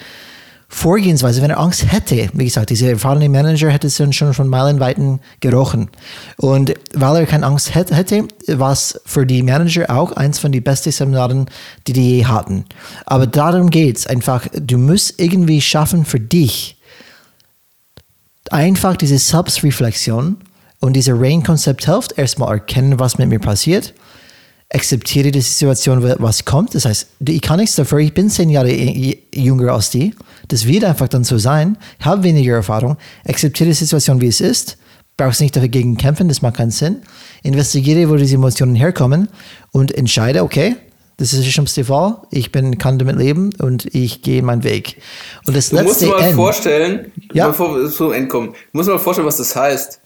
Vorgehensweise, wenn er Angst hätte, wie gesagt, dieser erfahrene Manager hätte es schon von meilenweiten gerochen. Und weil er keine Angst hätte, war es für die Manager auch eins von den besten Seminaren, die die je hatten. Aber darum geht's einfach, du musst irgendwie schaffen für dich, einfach diese Selbstreflexion und diese Rain-Konzept hilft, erstmal erkennen, was mit mir passiert, akzeptiere die Situation, was kommt. Das heißt, ich kann nichts dafür, ich bin zehn Jahre jünger als die. Das wird einfach dann so sein. Ich habe weniger Erfahrung. Akzeptiere die Situation, wie es ist. Brauchst nicht dagegen kämpfen, das macht keinen Sinn. Investigiere, wo diese Emotionen herkommen und entscheide, okay, das ist der schlimmste Fall. Ich bin, kann damit leben und ich gehe meinen Weg. Und das du letzte musst mal End, vorstellen, Ja. bevor wir zum Ende kommen, du musst mal vorstellen, was das heißt.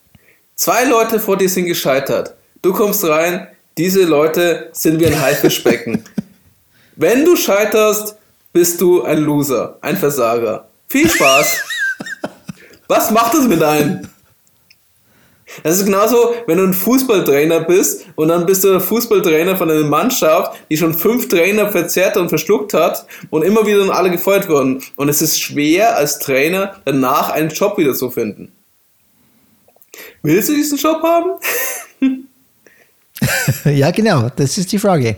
Zwei Leute vor dir sind gescheitert. Du kommst rein, diese Leute sind wie ein Haifischbecken. *laughs* Wenn du scheiterst, bist du ein Loser, ein Versager. Viel Spaß. *laughs* Was macht das mit einem? Das ist genauso, wenn du ein Fußballtrainer bist und dann bist du der Fußballtrainer von einer Mannschaft, die schon fünf Trainer verzerrt und verschluckt hat und immer wieder dann alle gefeuert wurden. Und es ist schwer als Trainer danach einen Job wieder zu finden. Willst du diesen Job haben? *laughs* *laughs* ja, genau, das ist die Frage.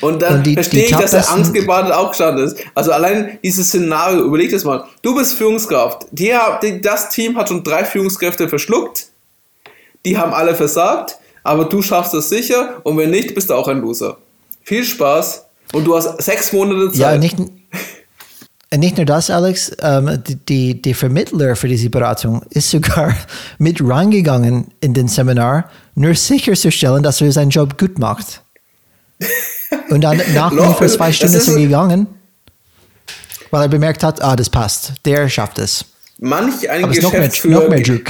Und dann Und die- verstehe die ich, dass er angstgebadet auch gestanden ist. Also allein dieses Szenario, überleg das mal. Du bist Führungskraft. Die, die, das Team hat schon drei Führungskräfte verschluckt. Die haben alle versagt, aber du schaffst es sicher und wenn nicht, bist du auch ein Loser. Viel Spaß und du hast sechs Monate Zeit. Ja, nicht, nicht nur das, Alex, ähm, die, die, Vermittler für diese Beratung ist sogar *laughs* mit reingegangen in den Seminar, nur sicherzustellen, dass er seinen Job gut macht. Und dann *laughs* nach ungefähr zwei Stunden ist er gegangen, weil er bemerkt hat, ah, das passt, der schafft es. manch ein Aber es ist noch mehr, Geschäftsführer, noch mehr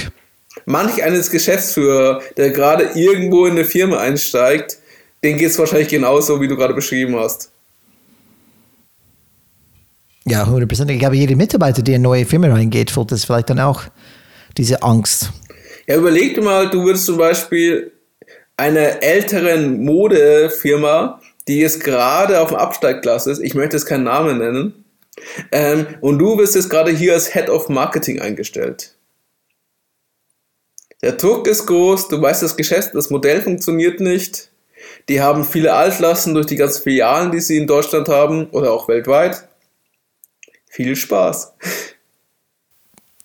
manch eines Geschäftsführer, der gerade irgendwo in eine Firma einsteigt, den geht es wahrscheinlich genauso, wie du gerade beschrieben hast. Ja, 100%. Ich glaube, jede Mitarbeiter, die in neue Firma reingeht, fühlt das vielleicht dann auch diese Angst. Ja, überleg dir mal, du würdest zum Beispiel einer älteren Modefirma, die jetzt gerade auf dem Absteigklasse ist, ich möchte jetzt keinen Namen nennen, ähm, und du wirst jetzt gerade hier als Head of Marketing eingestellt. Der Druck ist groß, du weißt, das Geschäft, das Modell funktioniert nicht. Die haben viele Altlasten durch die ganzen Filialen, die sie in Deutschland haben oder auch weltweit. Viel Spaß.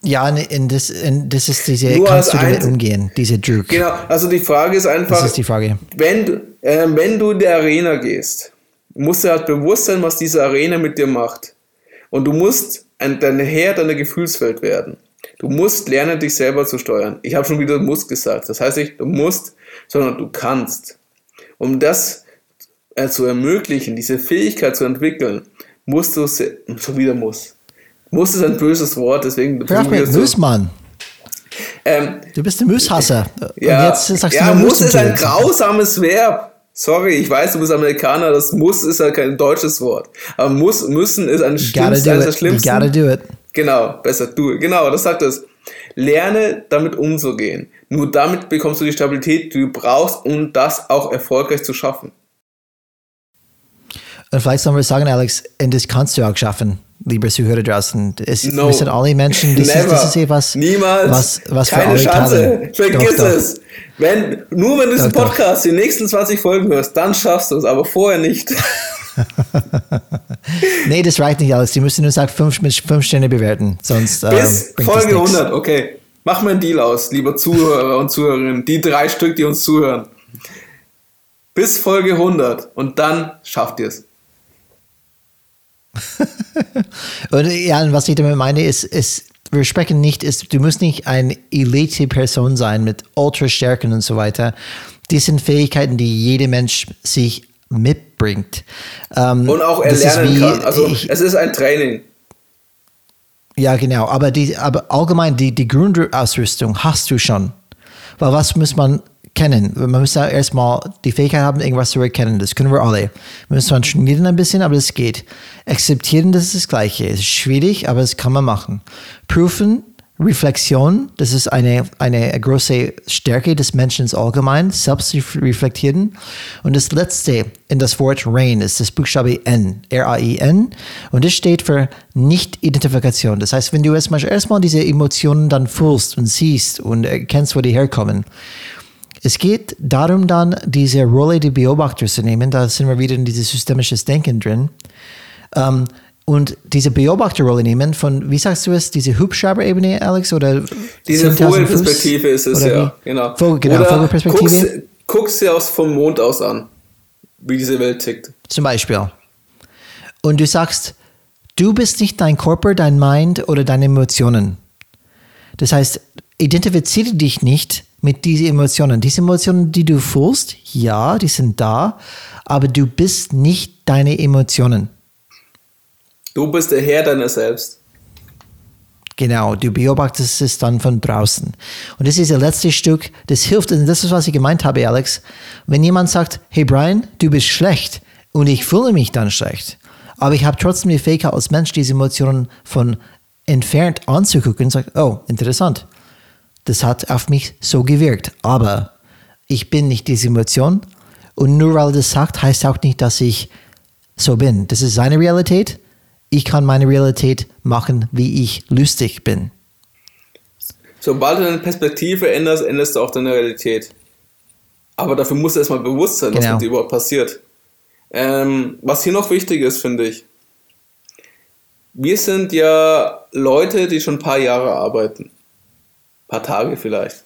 Ja, und das, das ist diese, Nur kannst du damit umgehen, diese Druck. Genau, also die Frage ist einfach, Das ist die Frage. wenn du, äh, wenn du in die Arena gehst, musst du halt bewusst sein, was diese Arena mit dir macht. Und du musst ein, dein Herr deiner Gefühlswelt werden. Du musst lernen, dich selber zu steuern. Ich habe schon wieder musst gesagt. Das heißt nicht, du musst, sondern du kannst. Um das äh, zu ermöglichen, diese Fähigkeit zu entwickeln, musst du, se- schon wieder muss. Muss ist ein böses Wort, deswegen Hör so- Müssmann. ähm, Du bist ein Musshasser. ja, Und jetzt sagst ja du, nur muss ist ein grausames Verb. Sorry, ich weiß, du bist Amerikaner, das muss ist ja kein deutsches Wort. Aber muss, müssen ist ein do eines der it. You schlimmsten. gotta do it. Genau, besser du. Genau, das sagt es. Lerne damit umzugehen. Nur damit bekommst du die Stabilität, die du brauchst, um das auch erfolgreich zu schaffen. Und vielleicht sollen wir sagen, Alex, und das kannst du auch schaffen, lieber Zuhörer draußen. Es, No. Wir sind alle Menschen, das ist, Never. das ist etwas, Niemals. was, was Keine für alle Chance. Kann. Vergiss Doch, doch. es. Wenn, nur wenn du diesen Doch, doch. Podcast die nächsten 20 Folgen hörst, dann schaffst du es, aber vorher nicht. *laughs* *laughs* Nee, das reicht nicht, Alex. Die müssen nur sagen, fünf, fünf Sterne bewerten. Sonst ähm, Bis das Folge nichts. 100, okay. Mach mir einen Deal aus, lieber Zuhörer und Zuhörerinnen, die drei Stück, die uns zuhören. Bis Folge 100 und dann schafft ihr es. *laughs* Und ja, und was ich damit meine, ist, ist wir sprechen nicht, ist, du musst nicht eine Elite-Person sein mit Ultra-Stärken und so weiter. Die sind Fähigkeiten, die jeder Mensch sich mitbringt. Ähm, Und auch das erlernen wie- kann. Also ich, es ist ein Training. Ja, genau. Aber, die, aber allgemein, die, die Grundausrüstung hast du schon. Weil was muss man kennen? Man muss ja erstmal die Fähigkeit haben, irgendwas zu erkennen. Das können wir alle. Wir müssen man trainieren ein bisschen, aber das geht. Akzeptieren, das ist das Gleiche. Es ist schwierig, aber das kann man machen. Prüfen, Reflexion, das ist eine, eine große Stärke des Menschen allgemein, selbst reflektieren. Und das letzte in das Wort Rain ist das Buchstabe N, R-A-I-N. Und das steht für Nicht-Identifikation. Das heißt, wenn du erstmal diese Emotionen dann fühlst und siehst und erkennst, wo die herkommen. Es geht darum dann, diese Rolle der Beobachter zu nehmen. Da sind wir wieder in dieses systemisches Denken drin. Um, und diese Beobachterrolle nehmen von, wie sagst du es, diese Hubschrauber-Ebene, Alex? Oder diese Vogelperspektive ist es, ja. Genau. Vogel, genau, oder Vogelperspektive. Guckst, guckst dir aus vom Mond aus an, wie diese Welt tickt. Zum Beispiel. Und du sagst, du bist nicht dein Körper, dein Mind oder deine Emotionen. Das heißt, identifiziere dich nicht mit diesen Emotionen. Diese Emotionen, die du fühlst, ja, die sind da, aber du bist nicht deine Emotionen. Du bist der Herr deiner selbst. Genau, du beobachtest es dann von draußen. Und das ist das letzte Stück, das hilft, und das ist, was ich gemeint habe, Alex. Wenn jemand sagt, hey Brian, du bist schlecht, und ich fühle mich dann schlecht, aber ich habe trotzdem die Fähigkeit als Mensch, diese Emotionen von entfernt anzugucken und sagt, oh, interessant, das hat auf mich so gewirkt, aber ich bin nicht diese Emotion und nur weil das sagt, heißt auch nicht, dass ich so bin. Das ist seine Realität ich kann meine Realität machen, wie ich lustig bin. Sobald du deine Perspektive änderst, änderst du auch deine Realität. Aber dafür musst du erstmal bewusst sein, was genau. mit dir überhaupt passiert. Ähm, was hier noch wichtig ist, finde ich, wir sind ja Leute, die schon ein paar Jahre arbeiten. Paar Tage vielleicht.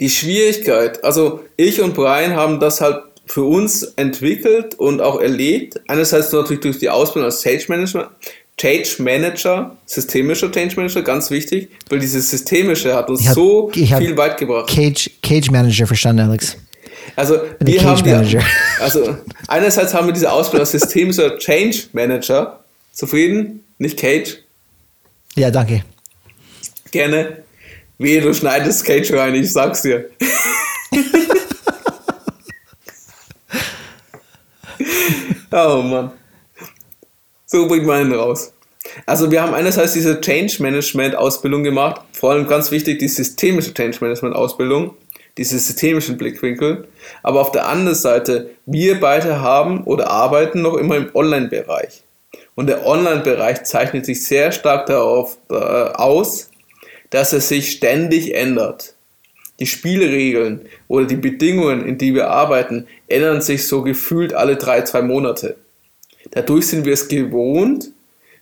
Die Schwierigkeit, also ich und Brian haben das halt für uns entwickelt und auch erlebt. Einerseits natürlich durch die Ausbildung als Change Manager, Change Manager, systemischer Change Manager, ganz wichtig, weil dieses systemische hat uns hab, so viel weit gebracht. Cage, Cage Manager verstanden, Alex. Also wir haben die, also einerseits haben wir diese Ausbildung als systemischer Change Manager. Zufrieden? Nicht Cage? Ja, danke. Gerne. Wehe, du schneidest Cage rein, ich sag's dir. *laughs* Oh Mann. So bringt man ihn raus. Also wir haben einerseits diese Change Management Ausbildung gemacht, vor allem ganz wichtig die systemische Change Management Ausbildung, diese systemischen Blickwinkel. Aber auf der anderen Seite, wir beide haben oder arbeiten noch immer im Online-Bereich. Und der Online-Bereich zeichnet sich sehr stark darauf äh, aus, dass er sich ständig ändert. Die Spielregeln oder die Bedingungen, in die wir arbeiten, ändern sich so gefühlt alle drei, zwei Monate. Dadurch sind wir es gewohnt,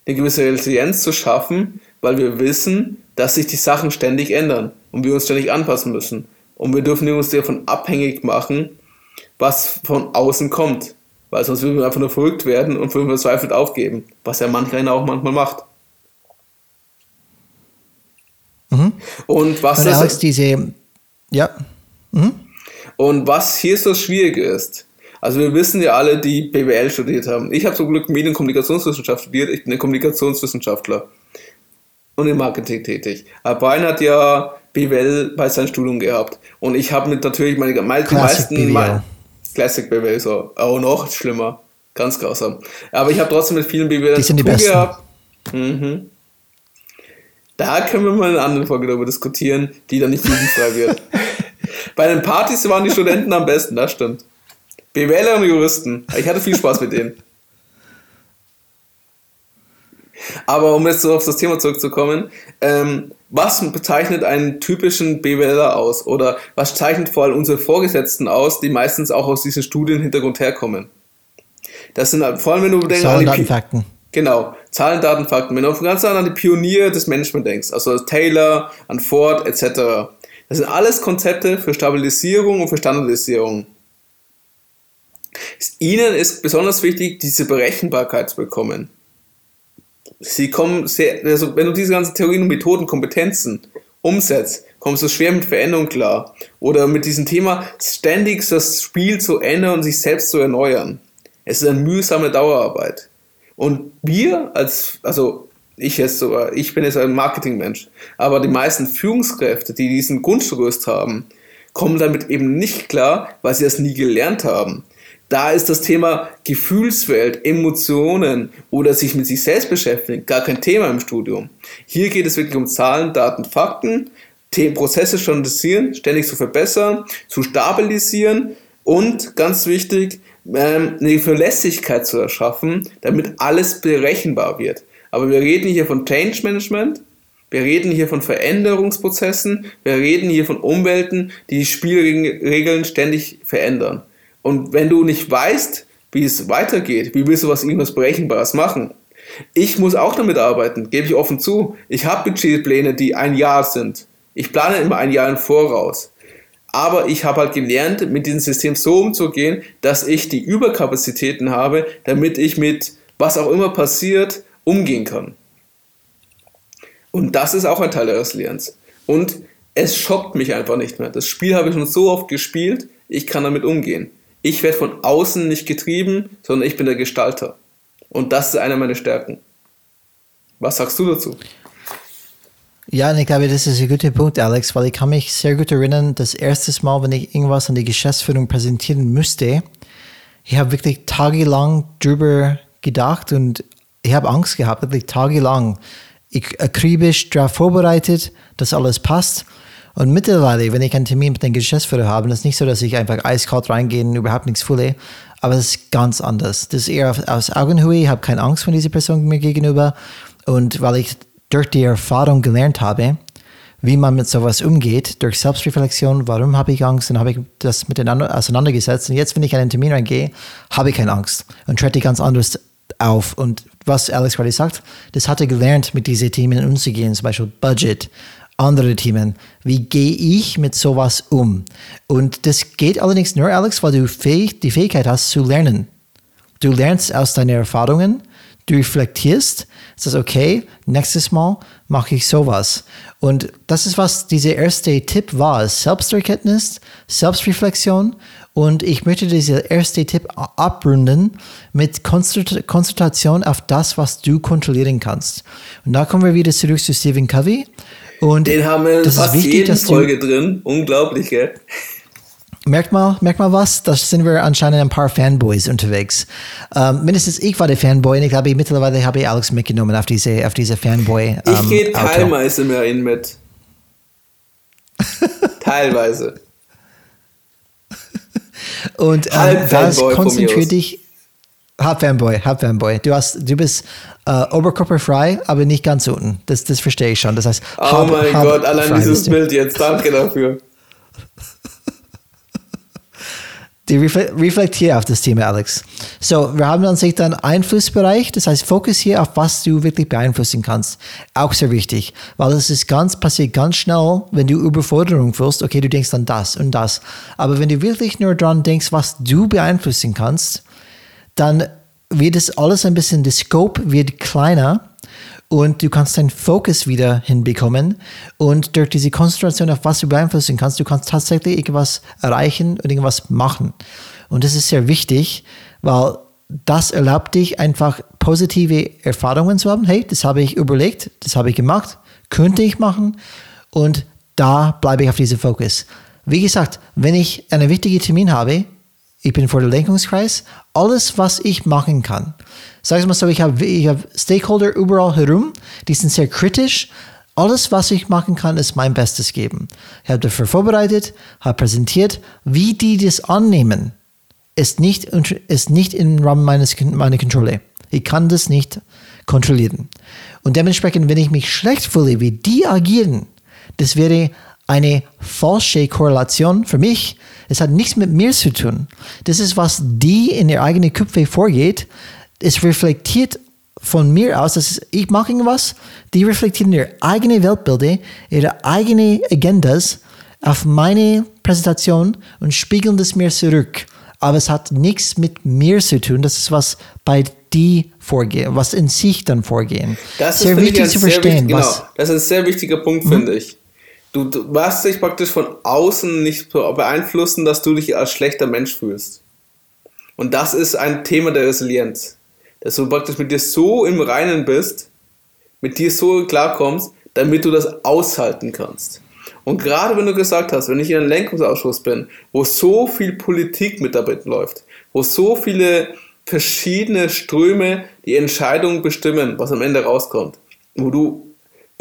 eine gewisse Resilienz zu schaffen, weil wir wissen, dass sich die Sachen ständig ändern und wir uns ständig anpassen müssen. Und wir dürfen uns davon abhängig machen, was von außen kommt. Weil sonst würden wir einfach nur verrückt werden und würden verzweifelt aufgeben, was ja mancher auch manchmal macht. Mhm. Und was und das, diese ja. Mhm. Und was hier so schwierig ist, also wir wissen ja alle, die BWL studiert haben. Ich habe zum Glück Medienkommunikationswissenschaft studiert, ich bin ein Kommunikationswissenschaftler und im Marketing tätig. Aber Brian hat ja BWL bei seinem Studium gehabt. Und ich habe mit natürlich meine, meine die meisten BWL. Classic BWL so. Oh, noch schlimmer. Ganz grausam. Aber ich habe trotzdem mit vielen BWL die sind die besten. gehabt. Mhm. Da können wir mal in einer anderen Folge darüber diskutieren, die dann nicht jugendfrei wird. *laughs* Bei den Partys waren die Studenten am besten, das stimmt. BWLer und Juristen. Ich hatte viel Spaß mit denen. Aber um jetzt so auf das Thema zurückzukommen, ähm, was bezeichnet einen typischen BWLer aus? Oder was zeichnet vor allem unsere Vorgesetzten aus, die meistens auch aus diesem Studienhintergrund herkommen? Das sind halt, vor allem, wenn du denkst, Zahlen, Daten, Fakten. Genau, Zahlen, Daten, Fakten. Wenn du ganz an die Pioniere des Management denkst, also Taylor, an Ford etc. Das sind alles Konzepte für Stabilisierung und für Standardisierung. Ihnen ist besonders wichtig, diese Berechenbarkeit zu bekommen. Sie kommen sehr, also wenn du diese ganzen Theorien und Methoden, Kompetenzen umsetzt, kommst du schwer mit Veränderung klar. Oder mit diesem Thema ständig das Spiel zu ändern und sich selbst zu erneuern. Es ist eine mühsame Dauerarbeit. Und wir als, also ich jetzt sogar, ich bin jetzt ein Marketingmensch, aber die meisten Führungskräfte, die diesen Grundgerüst haben, kommen damit eben nicht klar, weil sie das nie gelernt haben. Da ist das Thema Gefühlswelt, Emotionen oder sich mit sich selbst beschäftigen gar kein Thema im Studium. Hier geht es wirklich um Zahlen, Daten, Fakten, Prozesse standardisieren, ständig zu verbessern, zu stabilisieren und ganz wichtig, ähm, eine Verlässlichkeit zu erschaffen, damit alles berechenbar wird. Aber wir reden hier von Change Management, wir reden hier von Veränderungsprozessen, wir reden hier von Umwelten, die die Spielregeln ständig verändern. Und wenn du nicht weißt, wie es weitergeht, wie willst du was irgendwas Berechenbares machen? Ich muss auch damit arbeiten, gebe ich offen zu. Ich habe Budgetpläne, die ein Jahr sind. Ich plane immer ein Jahr im Voraus. Aber ich habe halt gelernt, mit diesem System so umzugehen, dass ich die Überkapazitäten habe, damit ich mit was auch immer passiert, umgehen kann. Und das ist auch ein Teil der Resilienz. Und es schockt mich einfach nicht mehr. Das Spiel habe ich schon so oft gespielt, ich kann damit umgehen. Ich werde von außen nicht getrieben, sondern ich bin der Gestalter. Und das ist einer meiner Stärken. Was sagst du dazu? Ja, und ich glaube, das ist ein guter Punkt, Alex, weil ich kann mich sehr gut erinnern, das erste Mal, wenn ich irgendwas an die Geschäftsführung präsentieren müsste, ich habe wirklich tagelang drüber gedacht und ich habe Angst gehabt, wirklich tagelang. Ich akribisch darauf vorbereitet, dass alles passt. Und mittlerweile, wenn ich einen Termin mit dem Geschäftsführer habe, ist nicht so, dass ich einfach eiskalt reingehe und überhaupt nichts fühle, aber es ist ganz anders. Das ist eher aus Augenhöhe, ich habe keine Angst von dieser Person mir gegenüber. Und weil ich durch die Erfahrung gelernt habe, wie man mit sowas umgeht, durch Selbstreflexion, warum habe ich Angst, dann habe ich das miteinander auseinandergesetzt. Und jetzt, wenn ich in einen Termin reingehe, habe ich keine Angst und trete ganz anders auf. Und was Alex gerade sagt, das hatte gelernt, mit diesen Themen umzugehen, zum Beispiel Budget, andere Themen. Wie gehe ich mit sowas um? Und das geht allerdings nur, Alex, weil du fähig, die Fähigkeit hast zu lernen. Du lernst aus deinen Erfahrungen, du reflektierst, sagst, okay, nächstes Mal mache ich sowas. Und das ist, was dieser erste Tipp war, Selbsterkenntnis, Selbstreflexion. Und ich möchte diesen ersten Tipp abrunden mit Konzentration auf das, was du kontrollieren kannst. Und da kommen wir wieder zurück zu Stephen Covey. Und Den haben wir in fast wichtig, jeden Folge drin. Unglaublich, gell? Merkt mal, merkt mal was? Da sind wir anscheinend ein paar Fanboys unterwegs. Ähm, mindestens ich war der Fanboy und ich glaube, mittlerweile habe ich Alex mitgenommen auf diese, auf diese Fanboy. Ähm, ich gehe teilweise mehr in mit. *laughs* teilweise. und ähm, das konzentriert dich. Halb Fanboy, halb Fanboy. Du, hast, du bist äh, oberkörperfrei, aber nicht ganz unten. Das, das verstehe ich schon. Das heißt, oh halb, mein halb Gott, allein dieses Bild jetzt. Danke dafür. Die reflektiere auf das Thema, Alex. So, wir haben an sich dann Einflussbereich, das heißt Fokus hier auf was du wirklich beeinflussen kannst. Auch sehr wichtig, weil es ist ganz, passiert ganz schnell, wenn du Überforderung fühlst, okay, du denkst an das und das. Aber wenn du wirklich nur dran denkst, was du beeinflussen kannst, dann wird es alles ein bisschen, der Scope wird kleiner und du kannst deinen Fokus wieder hinbekommen und durch diese Konzentration auf was du beeinflussen kannst, du kannst tatsächlich irgendwas erreichen und irgendwas machen. Und das ist sehr wichtig, weil das erlaubt dich einfach positive Erfahrungen zu haben. Hey, das habe ich überlegt, das habe ich gemacht, könnte ich machen und da bleibe ich auf diesem Fokus. Wie gesagt, wenn ich einen wichtigen Termin habe, ich bin vor dem Lenkungskreis, alles, was ich machen kann. Sag ich mal so, ich habe ich hab Stakeholder überall herum, die sind sehr kritisch. Alles, was ich machen kann, ist mein Bestes geben. Ich habe dafür vorbereitet, habe präsentiert, wie die das annehmen, ist nicht, ist nicht im Rahmen meines, meiner Kontrolle. Ich kann das nicht kontrollieren. Und dementsprechend, wenn ich mich schlecht fühle, wie die agieren, das wäre eine falsche Korrelation für mich. Es hat nichts mit mir zu tun. Das ist, was die in ihr eigenen Köpfe vorgeht. Es reflektiert von mir aus, dass ich mache irgendwas, die reflektieren ihre eigene Weltbilder, ihre eigenen Agendas auf meine Präsentation und spiegeln das mir zurück. Aber es hat nichts mit mir zu tun. Das ist was bei die vorgehen, was in sich dann vorgehen. Das ist sehr wichtig zu verstehen. Wichtig, genau, das ist ein sehr wichtiger Punkt, mhm. finde ich. Du, du machst dich praktisch von außen nicht beeinflussen, dass du dich als schlechter Mensch fühlst. Und das ist ein Thema der Resilienz. Dass du praktisch mit dir so im Reinen bist, mit dir so klarkommst, damit du das aushalten kannst. Und gerade wenn du gesagt hast, wenn ich in einem Lenkungsausschuss bin, wo so viel Politik mit dabei läuft, wo so viele verschiedene Ströme die Entscheidungen bestimmen, was am Ende rauskommt, wo du,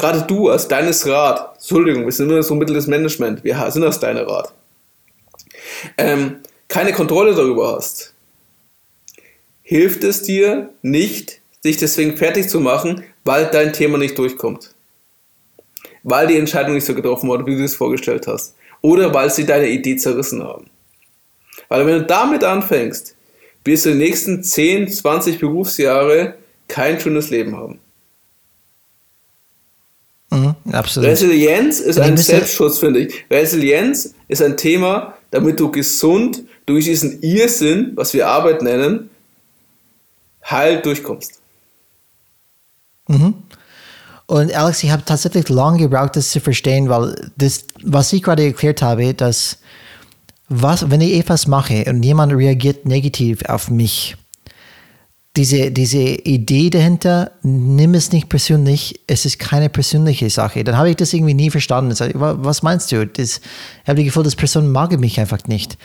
gerade du als deines Rat, Entschuldigung, wir sind nur so Mittel des Management, wir sind das deine Rat, ähm, keine Kontrolle darüber hast, hilft es dir nicht, dich deswegen fertig zu machen, weil dein Thema nicht durchkommt. Weil die Entscheidung nicht so getroffen wurde, wie du es vorgestellt hast. Oder weil sie deine Idee zerrissen haben. Weil wenn du damit anfängst, wirst du die nächsten 10, 20 Berufsjahre kein schönes Leben haben. Mhm, absolut. Resilienz ist ein Selbstschutz, finde ich. Resilienz ist ein Thema, damit du gesund durch diesen Irrsinn, was wir Arbeit nennen, heil durchkommst. Mhm. Und Alex, ich habe tatsächlich lange gebraucht, das zu verstehen, weil das, was ich gerade erklärt habe, dass was, wenn ich etwas mache und jemand reagiert negativ auf mich, diese, diese Idee dahinter, nimm es nicht persönlich, es ist keine persönliche Sache. Dann habe ich das irgendwie nie verstanden. Was meinst du? Das, ich habe das Gefühl, das Person mag mich einfach nicht.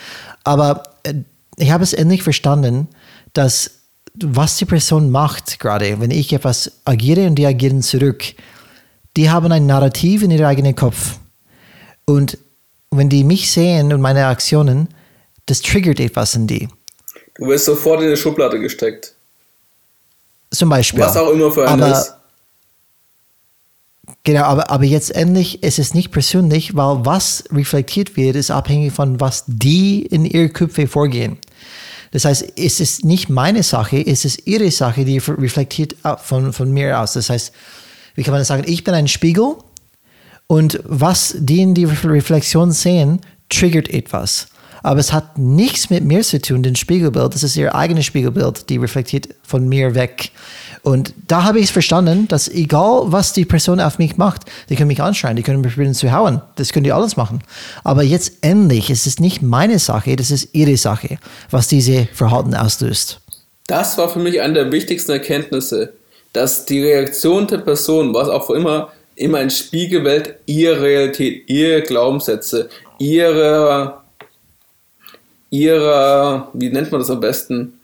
Aber äh, ich habe es endlich verstanden, dass was die Person macht gerade, wenn ich etwas agiere und die agieren zurück, die haben ein Narrativ in ihrem eigenen Kopf. Und wenn die mich sehen und meine Aktionen, das triggert etwas in die. Du wirst sofort in eine Schublade gesteckt. Zum Beispiel. Was auch immer für eine ist. Genau, aber, aber jetzt endlich ist es nicht persönlich, weil was reflektiert wird, ist abhängig von was die in ihre Köpfe vorgehen. Das heißt, es ist nicht meine Sache, es ist ihre Sache, die reflektiert von, von mir aus. Das heißt, wie kann man das sagen? Ich bin ein Spiegel und was die in die Reflexion sehen, triggert etwas. Aber es hat nichts mit mir zu tun, den Spiegelbild. Das ist ihr eigenes Spiegelbild, die reflektiert von mir weg. Und da habe ich es verstanden, dass egal was die Person auf mich macht, die können mich anschreien, die können mich probieren zu hauen, das können die alles machen. Aber jetzt endlich ist es nicht meine Sache, das ist ihre Sache, was diese Verhalten auslöst. Das war für mich eine der wichtigsten Erkenntnisse, dass die Reaktion der Person, was auch immer, immer ein Spiegelwelt ihrer Realität, ihre Glaubenssätze, ihrer, ihrer, wie nennt man das am besten,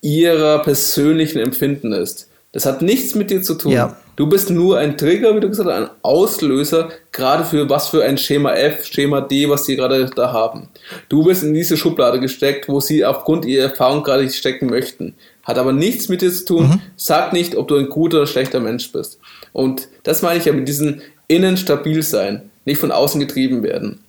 ihrer persönlichen Empfinden ist. Das hat nichts mit dir zu tun. Ja. Du bist nur ein Trigger, wie du gesagt hast, ein Auslöser, gerade für was für ein Schema F, Schema D, was sie gerade da haben. Du bist in diese Schublade gesteckt, wo sie aufgrund ihrer Erfahrung gerade stecken möchten. Hat aber nichts mit dir zu tun. Mhm. Sag nicht, ob du ein guter oder schlechter Mensch bist. Und das meine ich ja mit diesem innen stabil sein, nicht von außen getrieben werden.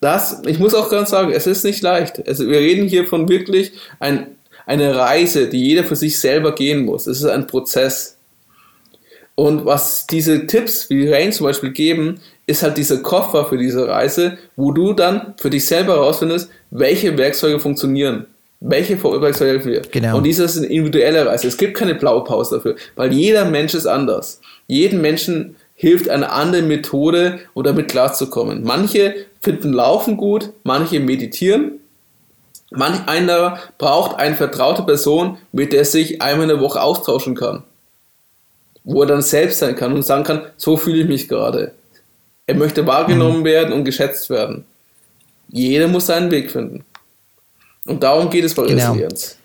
Das, ich muss auch ganz sagen, es ist nicht leicht. Also wir reden hier von wirklich ein eine Reise, die jeder für sich selber gehen muss. Es ist ein Prozess. Und was diese Tipps, wie Rain zum Beispiel geben, ist halt dieser Koffer für diese Reise, wo du dann für dich selber herausfindest, welche Werkzeuge funktionieren. Welche Werkzeuge helfen dir. Genau. Und dies ist eine individuelle Reise. Es gibt keine Blaupause dafür, weil jeder Mensch ist anders. Jeden Menschen hilft eine andere Methode, um damit klarzukommen. Manche finden Laufen gut, manche meditieren, Manch einer braucht eine vertraute Person, mit der er sich einmal in der Woche austauschen kann. Wo er dann selbst sein kann und sagen kann, so fühle ich mich gerade. Er möchte wahrgenommen mhm. werden und geschätzt werden. Jeder muss seinen Weg finden. Und darum geht es bei genau. Resilienz.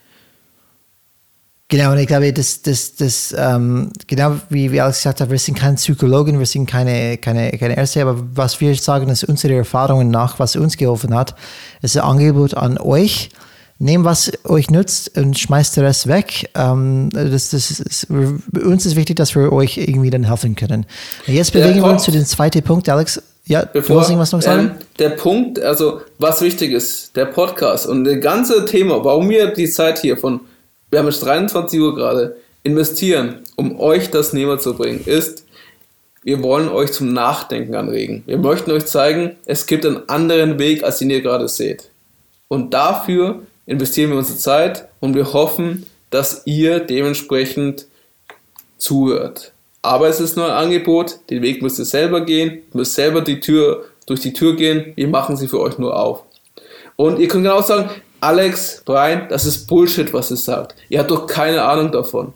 Genau, und ich glaube, das, das, das ähm, genau wie wir alles gesagt haben, wir sind keine Psychologen, wir sind keine, keine, keine Ärzte, aber was wir sagen, ist unsere Erfahrungen nach, was uns geholfen hat, ist ein Angebot an euch. Nehmt, was euch nützt und schmeißt den Rest weg. Ähm, das, das ist, für uns ist wichtig, dass wir euch irgendwie dann helfen können. Jetzt bewegen wir uns zu dem zweiten Punkt, Alex. Ja, Bevor, du was noch sagen? Ähm, der Punkt, also was wichtig ist, der Podcast und das ganze Thema, warum wir die Zeit hier von wir haben jetzt 23 Uhr gerade, investieren, um euch das näher zu bringen, ist, wir wollen euch zum Nachdenken anregen. Wir möchten euch zeigen, es gibt einen anderen Weg, als den ihr gerade seht. Und dafür investieren wir unsere Zeit und wir hoffen, dass ihr dementsprechend zuhört. Aber es ist nur ein Angebot, den Weg müsst ihr selber gehen, müsst selber die Tür, durch die Tür gehen, wir machen sie für euch nur auf. Und ihr könnt genau sagen, Alex, Brian, das ist Bullshit, was ihr sagt. Ihr habt doch keine Ahnung davon.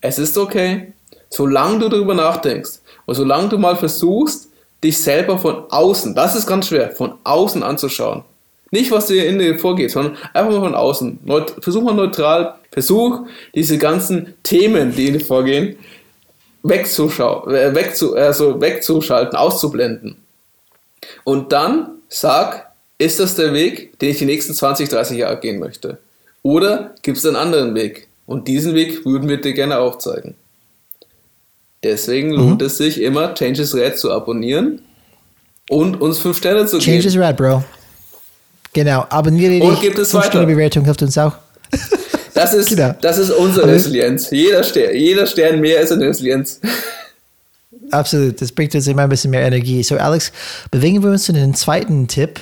Es ist okay. solange du darüber nachdenkst und solange du mal versuchst, dich selber von außen, das ist ganz schwer, von außen anzuschauen. Nicht, was dir in dir vorgeht, sondern einfach mal von außen. Neut versuch mal neutral, versuch diese ganzen Themen, die in dir vorgehen, wegzuschau äh, wegzu also wegzuschalten, auszublenden. Und dann sag, ist das der Weg, den ich die nächsten 20, 30 Jahre gehen möchte? Oder gibt es einen anderen Weg? Und diesen Weg würden wir dir gerne aufzeigen. Deswegen lohnt mhm. es sich immer, Changes Red zu abonnieren und uns 5 Sterne zu geben. Changes Red, Bro. Genau, abonniere dich. Und gibt es weiter. Bewertung hilft uns auch. *laughs* Das ist, genau. das ist unsere Resilienz. Jeder, Stern, jeder Stern mehr ist eine Resilienz. Absolut, das bringt uns immer ein bisschen mehr Energie. So, Alex, bewegen wir uns in den zweiten Tipp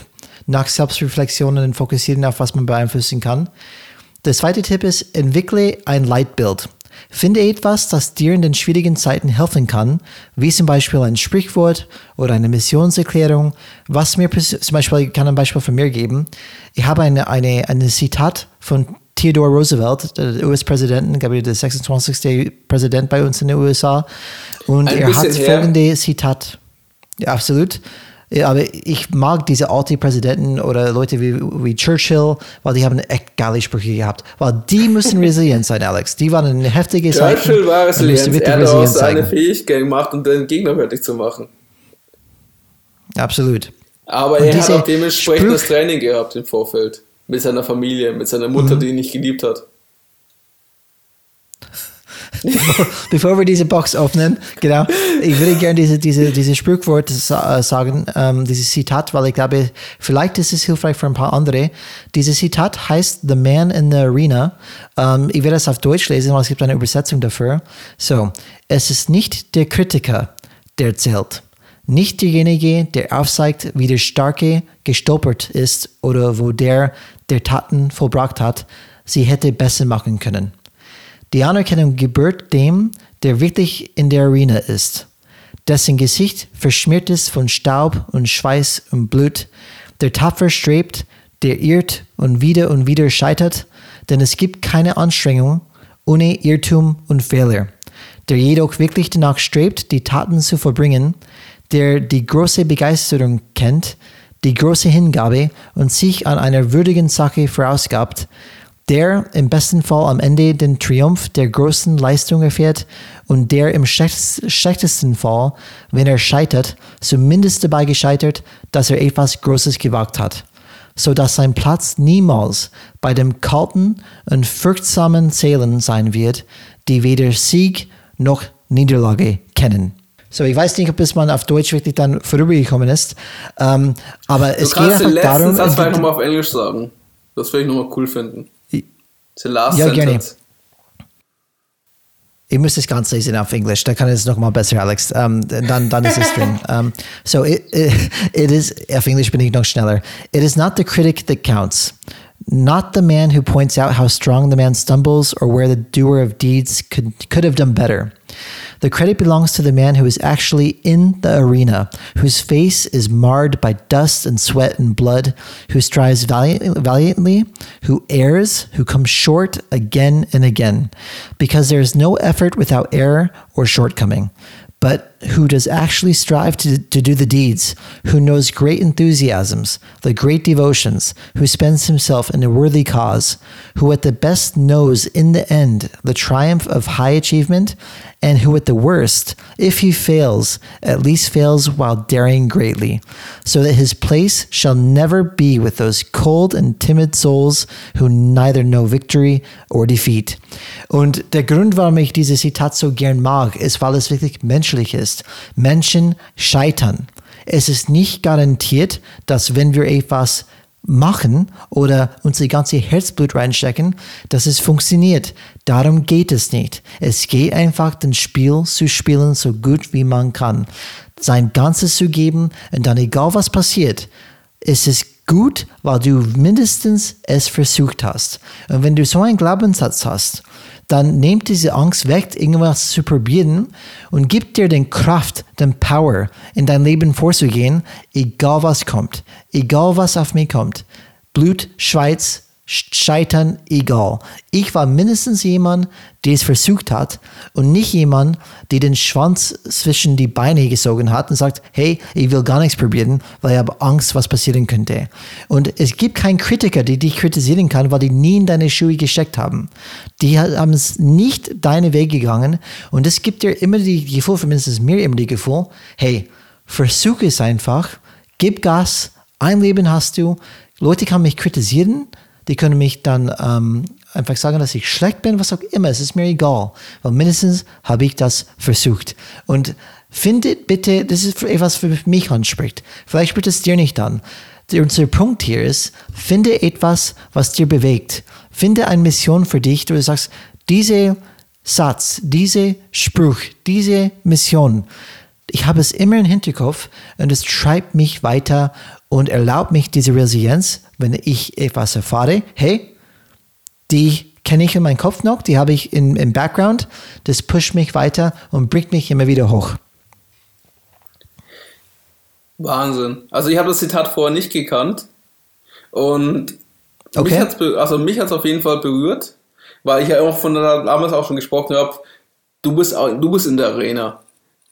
nach Selbstreflexion und fokussieren auf, was man beeinflussen kann. Der zweite Tipp ist, entwickle ein Leitbild. Finde etwas, das dir in den schwierigen Zeiten helfen kann, wie zum Beispiel ein Sprichwort oder eine Missionserklärung. Was mir zum Beispiel, ich kann ein Beispiel von mir geben. Ich habe eine, eine, eine Zitat von Theodore Roosevelt, der US-Präsidenten, glaube ich, der 26. Präsident bei uns in den USA. Und ein er hat folgende Zitat. Ja, absolut. Ja, aber ich mag diese alten Präsidenten oder Leute wie, wie Churchill, weil die haben echt geile Sprüche gehabt. Weil die *laughs* müssen resilient sein, Alex. Die waren eine heftige Zeit. Churchill war resilient. Er hat auch seine Fähigkeit gemacht, um den Gegner fertig zu machen. Absolut. Aber Und er hat auch dementsprechend das Training gehabt im Vorfeld. Mit seiner Familie, mit seiner Mutter, mhm. die ihn nicht geliebt hat. *laughs* bevor wir diese Box öffnen, genau, ich würde gerne diese, diese, diese Sprichwort äh, sagen, ähm, dieses Zitat, weil ich glaube, vielleicht ist es hilfreich für ein paar andere. Dieses Zitat heißt The Man in the Arena. Ähm, ich werde es auf Deutsch lesen, weil es gibt eine Übersetzung dafür. So, es ist nicht der Kritiker, der zählt. Nicht derjenige, der aufzeigt, wie der Starke gestolpert ist oder wo der, der Taten vollbracht hat, sie hätte besser machen können. Die Anerkennung gebührt dem, der wirklich in der Arena ist, dessen Gesicht verschmiert ist von Staub und Schweiß und Blut, der tapfer strebt, der irrt und wieder und wieder scheitert, denn es gibt keine Anstrengung ohne Irrtum und Fehler, der jedoch wirklich danach strebt, die Taten zu vollbringen, der die große Begeisterung kennt, die große Hingabe und sich an einer würdigen Sache vorausgabt, der im besten Fall am Ende den Triumph der großen Leistung erfährt und der im schlechtesten Fall, wenn er scheitert, zumindest dabei gescheitert, dass er etwas Großes gewagt hat, so dass sein Platz niemals bei dem kalten und furchtsamen Zählen sein wird, die weder Sieg noch Niederlage kennen. So, ich weiß nicht, ob es man auf Deutsch wirklich dann vorübergekommen ist, ähm, aber du es geht einfach den darum. Satz vielleicht nochmal auf Englisch sagen. Das würde ich nochmal cool finden. The last ja, sentence. gerne. Ich muss das Ganze lesen auf Englisch, da kann es noch mal besser, Alex. Um, dann, dann ist es drin. *laughs* Um, so, it, it, it is, auf Englisch bin ich noch schneller. It is not the critic that counts, not the man who points out how strong the man stumbles or where the doer of deeds could, could have done better. The credit belongs to the man who is actually in the arena, whose face is marred by dust and sweat and blood, who strives valiantly, who errs, who comes short again and again, because there is no effort without error or shortcoming but who does actually strive to, to do the deeds, who knows great enthusiasms, the great devotions, who spends himself in a worthy cause, who at the best knows in the end the triumph of high achievement, and who at the worst, if he fails, at least fails while daring greatly, so that his place shall never be with those cold and timid souls who neither know victory or defeat. Und der Grund, warum ich dieses Zitat so gern mag, ist, weil es wirklich menschlich ist. Menschen scheitern. Es ist nicht garantiert, dass wenn wir etwas machen oder unser ganzes Herzblut reinstecken, dass es funktioniert. Darum geht es nicht. Es geht einfach, das Spiel zu spielen, so gut wie man kann. Sein Ganzes zu geben und dann egal was passiert, es ist gut, weil du mindestens es versucht hast. Und wenn du so einen Glaubenssatz hast, dann nehmt diese Angst weg, irgendwas zu probieren und gibt dir den Kraft, den Power, in dein Leben vorzugehen, egal was kommt, egal was auf mich kommt. Blut, Schweiz, Scheitern egal. Ich war mindestens jemand, der es versucht hat und nicht jemand, der den Schwanz zwischen die Beine gesogen hat und sagt, hey, ich will gar nichts probieren, weil ich habe Angst, was passieren könnte. Und es gibt keinen Kritiker, der dich kritisieren kann, weil die nie in deine Schuhe gesteckt haben. Die haben es nicht deine Wege gegangen und es gibt dir immer die Gefühl, mindestens mir immer die Gefühl, hey, versuch es einfach, gib Gas, ein Leben hast du, Leute kann mich kritisieren, die können mich dann ähm, einfach sagen, dass ich schlecht bin, was auch immer. Es ist mir egal, weil mindestens habe ich das versucht. Und findet bitte, das ist etwas, für mich anspricht. Vielleicht spricht es dir nicht an. Unser Punkt hier ist, finde etwas, was dir bewegt. Finde eine Mission für dich, wo du sagst, diese Satz, diese Spruch, diese Mission, ich habe es immer im Hinterkopf und es treibt mich weiter und erlaubt mich diese Resilienz, wenn ich etwas erfahre, hey, die kenne ich in meinem Kopf noch, die habe ich in, im Background, das pusht mich weiter und bringt mich immer wieder hoch. Wahnsinn. Also ich habe das Zitat vorher nicht gekannt und okay. mich hat es also mich auf jeden Fall berührt, weil ich ja auch von der, damals auch schon gesprochen habe, du bist, du bist in der Arena.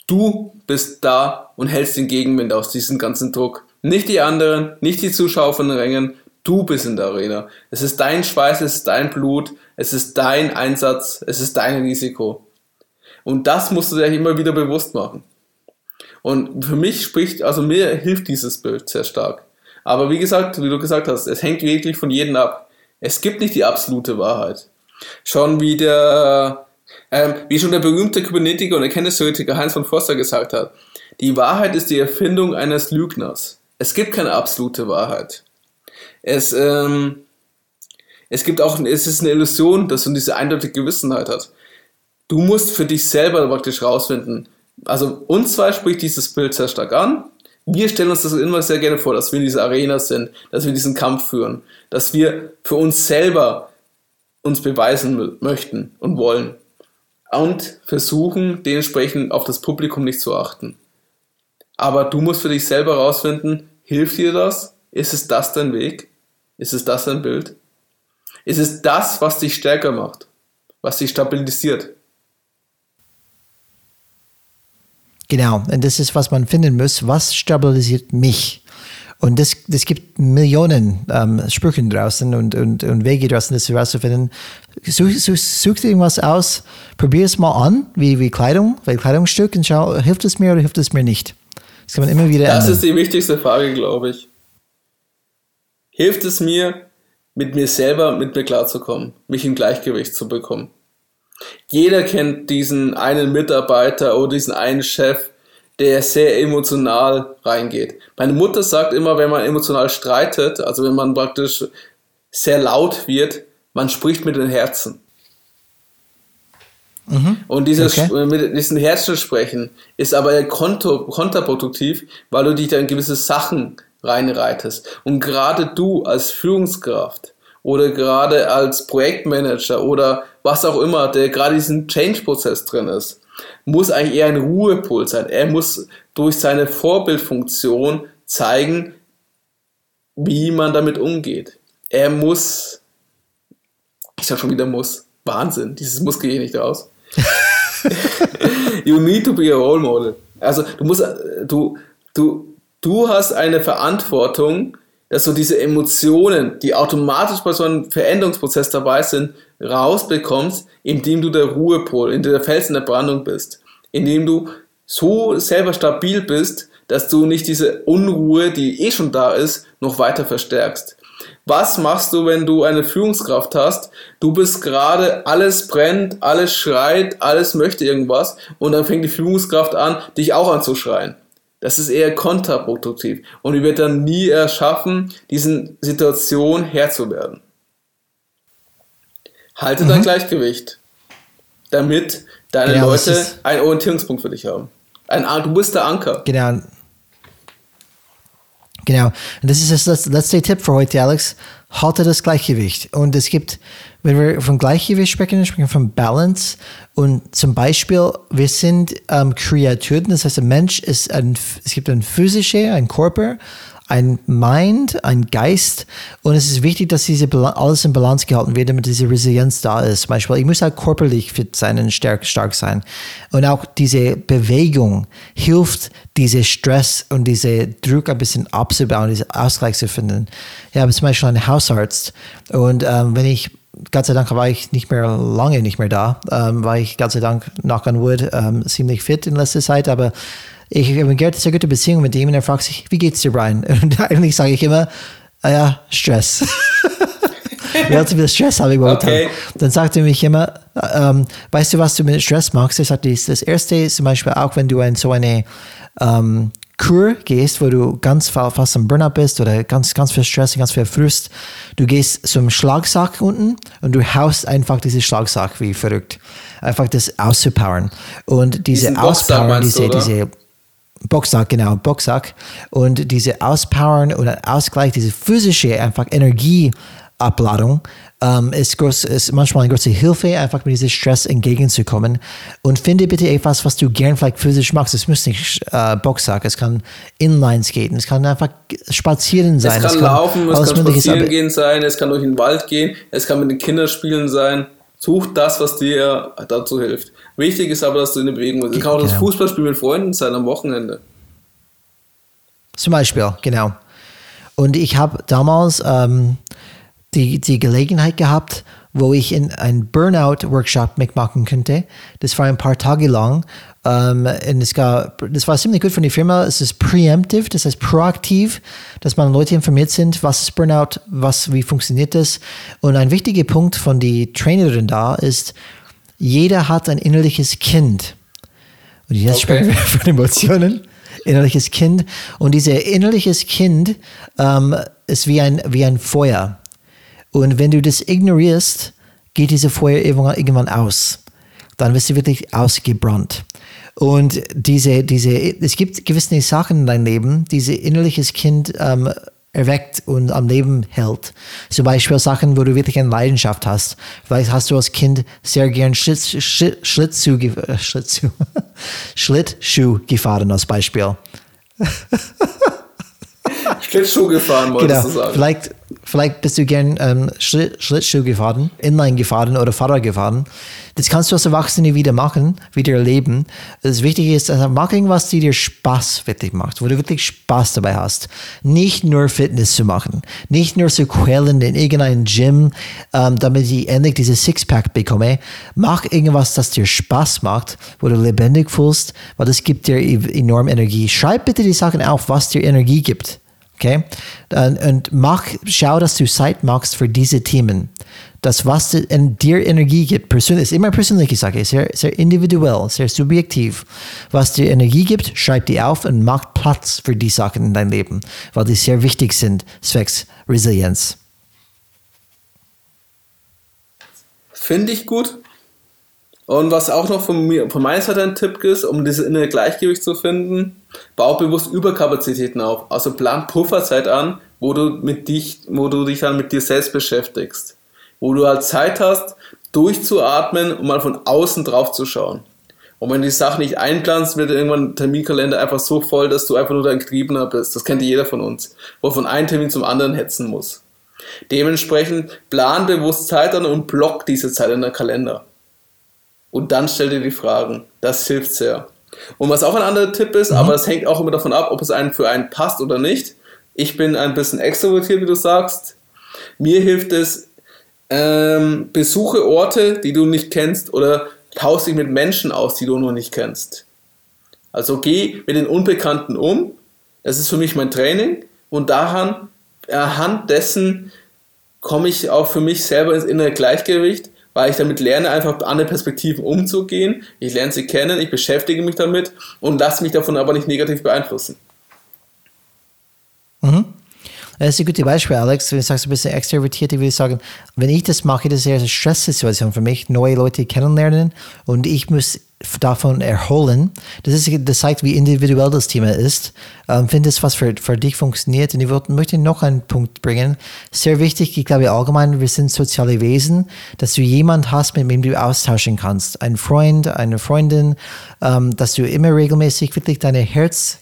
Du bist da und hältst den Gegenwind aus diesem ganzen Druck. Nicht die anderen, nicht die Zuschauer von den Rängen. Du bist in der Arena. Es ist dein Schweiß, es ist dein Blut, es ist dein Einsatz, es ist dein Risiko. Und das musst du dir immer wieder bewusst machen. Und für mich spricht, also mir hilft dieses Bild sehr stark. Aber wie gesagt, wie du gesagt hast, es hängt wirklich von jedem ab. Es gibt nicht die absolute Wahrheit. Schon wie der, ähm, wie schon der berühmte Kybernetiker und Erkenntnistheoretiker Heinz von Forster gesagt hat, die Wahrheit ist die Erfindung eines Lügners. Es gibt keine absolute Wahrheit. Es, ähm, es gibt auch, es ist eine Illusion, dass du diese eindeutige Gewissenheit hast. Du musst für dich selber praktisch rausfinden. Also uns zwei spricht dieses Bild sehr stark an. Wir stellen uns das immer sehr gerne vor, dass wir in dieser Arena sind, dass wir diesen Kampf führen, dass wir für uns selber uns beweisen möchten und wollen und versuchen dementsprechend auf das Publikum nicht zu achten. Aber du musst für dich selber rausfinden, hilft dir das? Ist es das dein Weg? Ist es das dein Bild? Ist es das, was dich stärker macht? Was dich stabilisiert? Genau, und das ist, was man finden muss. Was stabilisiert mich? Und das, das gibt Millionen ähm, Sprüche draußen und, und, und Wege draußen, das herauszufinden. Such, such, such dir irgendwas aus, probier es mal an, wie, wie Kleidung, wie Kleidungsstück und schau, hilft es mir oder hilft es mir nicht. Das kann man immer wieder Das ändern. ist die wichtigste Frage, glaube ich. Hilft es mir, mit mir selber, mit mir klarzukommen, mich im Gleichgewicht zu bekommen? Jeder kennt diesen einen Mitarbeiter oder diesen einen Chef, der sehr emotional reingeht. Meine Mutter sagt immer, wenn man emotional streitet, also wenn man praktisch sehr laut wird, man spricht mit den Herzen. Mhm. Und dieses, okay. mit diesen Herzen sprechen ist aber kontraproduktiv, weil du dich da in gewisse Sachen reinreitest. Und gerade du als Führungskraft oder gerade als Projektmanager oder was auch immer, der gerade diesen Change-Prozess drin ist, muss eigentlich eher ein Ruhepol sein. Er muss durch seine Vorbildfunktion zeigen, wie man damit umgeht. Er muss, ich sag schon wieder muss, Wahnsinn, dieses Muss geht nicht raus. *laughs* you need to be a role model. Also du musst, du, du, du hast eine Verantwortung, dass du diese Emotionen, die automatisch bei so einem Veränderungsprozess dabei sind, rausbekommst, indem du der Ruhepol, in der Fels in der Brandung bist. Indem du so selber stabil bist, dass du nicht diese Unruhe, die eh schon da ist, noch weiter verstärkst. Was machst du, wenn du eine Führungskraft hast? Du bist gerade, alles brennt, alles schreit, alles möchte irgendwas und dann fängt die Führungskraft an, dich auch anzuschreien. Das ist eher kontraproduktiv und wird dann nie erschaffen, diesen Situation Herr zu werden. Halte mhm. dein Gleichgewicht, damit deine ja, Leute einen Orientierungspunkt für dich haben. Ein, du bist der Anker. Genau. Genau. Und das ist das letzte Tipp für heute, Alex. Halte das Gleichgewicht. Und es gibt, wenn wir von Gleichgewicht sprechen, sprechen wir von Balance. Und zum Beispiel, wir sind ähm, Kreaturen. Das heißt, ein Mensch ist ein, es gibt ein physischer, ein Körper, ein Mind, ein Geist und es ist wichtig, dass diese alles in Balance gehalten wird, damit diese Resilienz da ist. Zum Beispiel, ich muss halt körperlich fit sein und stark, stark sein. Und auch diese Bewegung hilft, diese Stress und diese Druck ein bisschen abzubauen, diesen Ausgleich zu finden. Ich habe zum Beispiel einen Hausarzt und ähm, wenn ich Gott sei Dank war ich nicht mehr lange nicht mehr da, ähm, war ich Gott sei Dank knock on wood ähm, ziemlich fit in letzter Zeit, aber ich habe eine sehr gute Beziehung mit ihm und er fragt sich, wie geht's dir, Brian? *laughs* Und eigentlich sage ich immer, ah ja, Stress. *laughs* Relativ viel Stress habe ich momentan. Okay. Dann sagt er mich immer, ähm, weißt du, was du mit Stress machst? Er sagt, das erste ist zum Beispiel auch, wenn du ein, so eine ähm, Kur gehst, wo du ganz fast am Burnout bist oder ganz, ganz viel Stress, ganz viel Frust, du gehst zum Schlagsack unten und du haust einfach diesen Schlagsack wie verrückt. Einfach das auszupowern. Und diese Auspowern, diese, diese Boxsack, genau, Boxsack. Und diese Auspowern oder Ausgleich, diese physische einfach Energieabladung ähm, ist, groß, ist manchmal eine große Hilfe, einfach mit diesem Stress entgegenzukommen. Und finde bitte etwas, was du gern vielleicht physisch machst. Es muss nicht äh, Boxsack, es kann Inline-Skaten, es kann einfach spazieren sein. Es kann, es kann laufen, es kann spazieren gehen sein, es kann durch den Wald gehen, es kann mit den Kindern spielen sein. Such das, was dir dazu hilft. Wichtig ist aber, dass du in der Bewegung bist. Es kann auch genau. das Fußballspiel mit Freunden sein am Wochenende. Zum Beispiel, genau. Und ich habe damals ähm, die, die Gelegenheit gehabt, wo ich in einen Burnout-Workshop mitmachen könnte. Das war ein paar Tage lang. Um, und es gab, das war ziemlich gut von der Firma. Es ist preemptive, das heißt proaktiv, dass man Leute informiert sind, was ist Burnout, was, wie funktioniert das. Und ein wichtiger Punkt von der Trainerin da ist, jeder hat ein innerliches Kind. Und jetzt okay. sprechen wir *laughs* von Emotionen. Innerliches Kind. Und dieses innerliches Kind ähm, ist wie ein, wie ein Feuer. Und wenn du das ignorierst, geht diese Feuer irgendwann aus. Dann wirst du wirklich ausgebrannt. Und diese, diese, es gibt gewisse Sachen in deinem Leben, diese innerliches Kind ähm, erweckt und am Leben hält. Zum Beispiel Sachen, wo du wirklich eine Leidenschaft hast. Vielleicht hast du als Kind sehr gern Schlitz, Schlittschuh, äh, Schlittschuh, *laughs* Schlittschuh gefahren als Beispiel. Schlittschuh gefahren, wolltest genau. du sagen. Vielleicht, vielleicht bist du gern ähm, Schlittschuh gefahren, Inline gefahren oder Fahrrad gefahren. Das kannst du als Erwachsene wieder machen, wieder erleben. Das Wichtige ist, also mach irgendwas, die dir Spaß wirklich macht, wo du wirklich Spaß dabei hast. Nicht nur Fitness zu machen, nicht nur zu quälen in irgendeinem Gym, ähm, damit ich endlich dieses Sixpack bekomme. Mach irgendwas, das dir Spaß macht, wo du lebendig fühlst, weil das gibt dir e-, enorm Energie. Schreib bitte die Sachen auf, was dir Energie gibt. Okay? Und, mach, schau, dass du Zeit machst für diese Themen. Das, was dir Energie gibt, persönlich, ist immer persönliche Sache, sehr, sehr individuell, sehr subjektiv. Was dir Energie gibt, schreib die auf und mach Platz für die Sachen in deinem Leben, weil die sehr wichtig sind, zwecks Resilienz. Finde ich gut. Und was auch noch von, mir, von meiner Seite ein Tipp ist, um dieses innere Gleichgewicht zu finden, bau bewusst Überkapazitäten auf. Also plan Pufferzeit an, wo du, mit dich, wo du dich dann mit dir selbst beschäftigst. Wo du halt Zeit hast, durchzuatmen und mal von außen drauf zu schauen. Und wenn du die Sache nicht einplanst, wird irgendwann ein Terminkalender einfach so voll, dass du einfach nur dein Getriebener bist. Das kennt jeder von uns. Wo von einem Termin zum anderen hetzen muss. Dementsprechend plan bewusst Zeit an und block diese Zeit in der Kalender und dann stell dir die Fragen. Das hilft sehr. Und was auch ein anderer Tipp ist, mhm. aber das hängt auch immer davon ab, ob es einen für einen passt oder nicht. Ich bin ein bisschen extrovertiert, wie du sagst. Mir hilft es, ähm, besuche Orte, die du nicht kennst oder tausch dich mit Menschen aus, die du noch nicht kennst. Also geh mit den Unbekannten um. Das ist für mich mein Training und daran, anhand dessen komme ich auch für mich selber ins innere Gleichgewicht weil ich damit lerne, einfach andere Perspektiven umzugehen. Ich lerne sie kennen, ich beschäftige mich damit und lasse mich davon aber nicht negativ beeinflussen. Mhm. Das ist ein gutes Beispiel, Alex. Wenn du sagst, du bist extrovertiert, ich würde sagen, wenn ich das mache, das ist eher eine Stresssituation für mich, neue Leute kennenlernen und ich muss davon erholen. Das, ist, das zeigt, wie individuell das Thema ist. Ähm, finde es, was für, für dich funktioniert. Und ich wollte, möchte noch einen Punkt bringen. Sehr wichtig, ich glaube allgemein, wir sind soziale Wesen, dass du jemanden hast, mit dem du austauschen kannst. Ein Freund, eine Freundin, ähm, dass du immer regelmäßig wirklich deine Herz,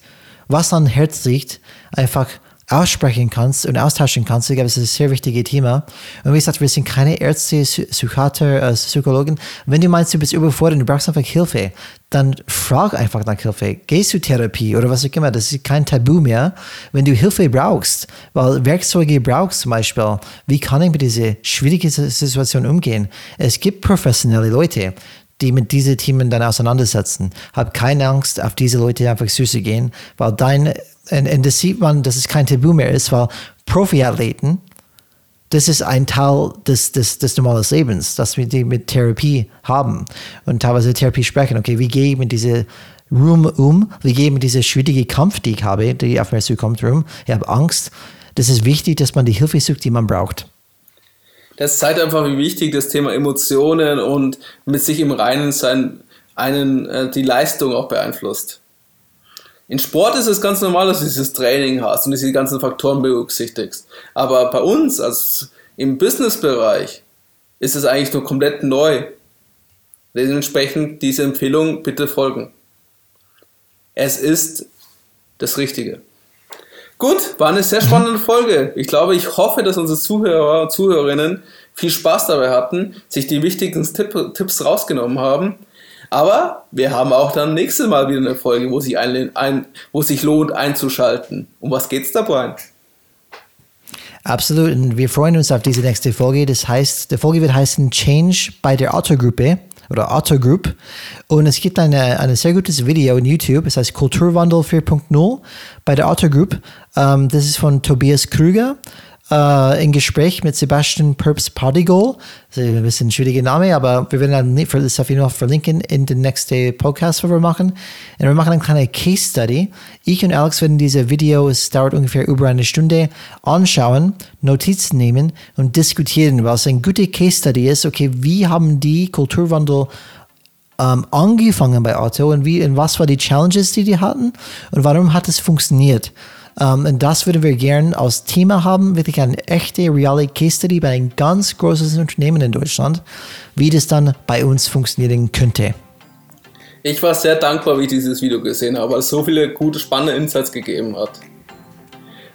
was an Herz liegt, einfach aussprechen kannst und austauschen kannst. Ich glaube, das ist ein sehr wichtiges Thema. Und wie gesagt, wir sind keine Ärzte, Psychiater, äh, Psychologen. Wenn du meinst, du bist überfordert und du brauchst einfach Hilfe, dann frag einfach nach Hilfe. Gehst du Therapie oder was auch immer. Das ist kein Tabu mehr. Wenn du Hilfe brauchst, weil Werkzeuge brauchst zum Beispiel, wie kann ich mit dieser schwierigen Situation umgehen? Es gibt professionelle Leute, die mit diesen Themen dann auseinandersetzen. Hab keine Angst, auf diese Leute einfach zuzugehen, weil dein, und, und das sieht man, dass es kein Tabu mehr ist, weil Profiathleten, das ist ein Teil des, des, des normalen Lebens, dass wir die mit Therapie haben und teilweise Therapie sprechen. Okay, wie gehe ich mit diesem Room um? Wie gehe ich mit dieser schwierigen Kampf, die ich habe, die auf mir zukommt, um? Ich habe Angst. Das ist wichtig, dass man die Hilfe sucht, die man braucht. Das zeigt einfach, wie wichtig das Thema Emotionen und mit sich im Reinen sein einen äh, die Leistung auch beeinflusst. In Sport ist es ganz normal, dass du dieses Training hast und diese ganzen Faktoren berücksichtigst. Aber bei uns, also im Businessbereich, ist es eigentlich nur komplett neu. Dementsprechend diese Empfehlung bitte folgen. Es ist das Richtige. Gut, war eine sehr spannende Folge. Ich glaube, ich hoffe, dass unsere Zuhörer und Zuhörerinnen viel Spaß dabei hatten, sich die wichtigsten Tipp, Tipps rausgenommen haben. Aber wir haben auch dann nächstes Mal wieder eine Folge, wo sich, ein, ein, wo sich lohnt einzuschalten. Um was geht's da, Brian? Absolut. Und wir freuen uns auf diese nächste Folge. Das heißt, die Folge wird heißen Change bei der Autogruppe oder Otto Group. Und es gibt eine, ein sehr gutes Video in YouTube, es heißt Kulturwandel 4.0 bei der Otto Group. Ähm, das ist von Tobias Krüger äh, in Gespräch mit Sebastian Purps. Das ist ein bisschen ein schwieriger Name, aber wir werden das auf jeden Fall verlinken in den nächsten Podcast, was wir machen. Und wir machen eine kleine Case Study. Ich und Alex werden diese Video, es dauert ungefähr über eine Stunde, anschauen, Notizen nehmen und diskutieren, weil es ein guter Case Study ist. Okay, wie haben die Kulturwandel ähm, angefangen bei Otto und wie und was waren die Challenges, die die hatten und warum hat es funktioniert? Ähm, und das würden wir gern als Thema haben, wirklich eine echte, reale Case Study bei einem ganz großen Unternehmen in Deutschland, wie das dann bei uns funktionieren könnte. Ich war sehr dankbar, wie ich dieses Video gesehen habe, weil es so viele gute, spannende Insights gegeben hat.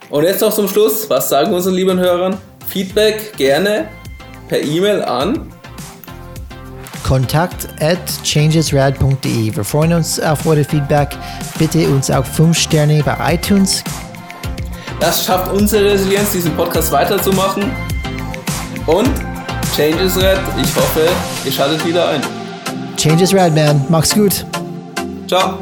Und jetzt noch zum Schluss, was sagen unseren lieben Hörern? Feedback gerne per E-Mail an kontakt at changesrad.de. Wir freuen uns auf eure Feedback. Bitte uns auch 5 Sterne bei iTunes das schafft unsere Resilienz, diesen Podcast weiterzumachen. Und Change is Red. Ich hoffe, ihr schaltet wieder ein. Change is Red, man. Mach's gut. Ciao.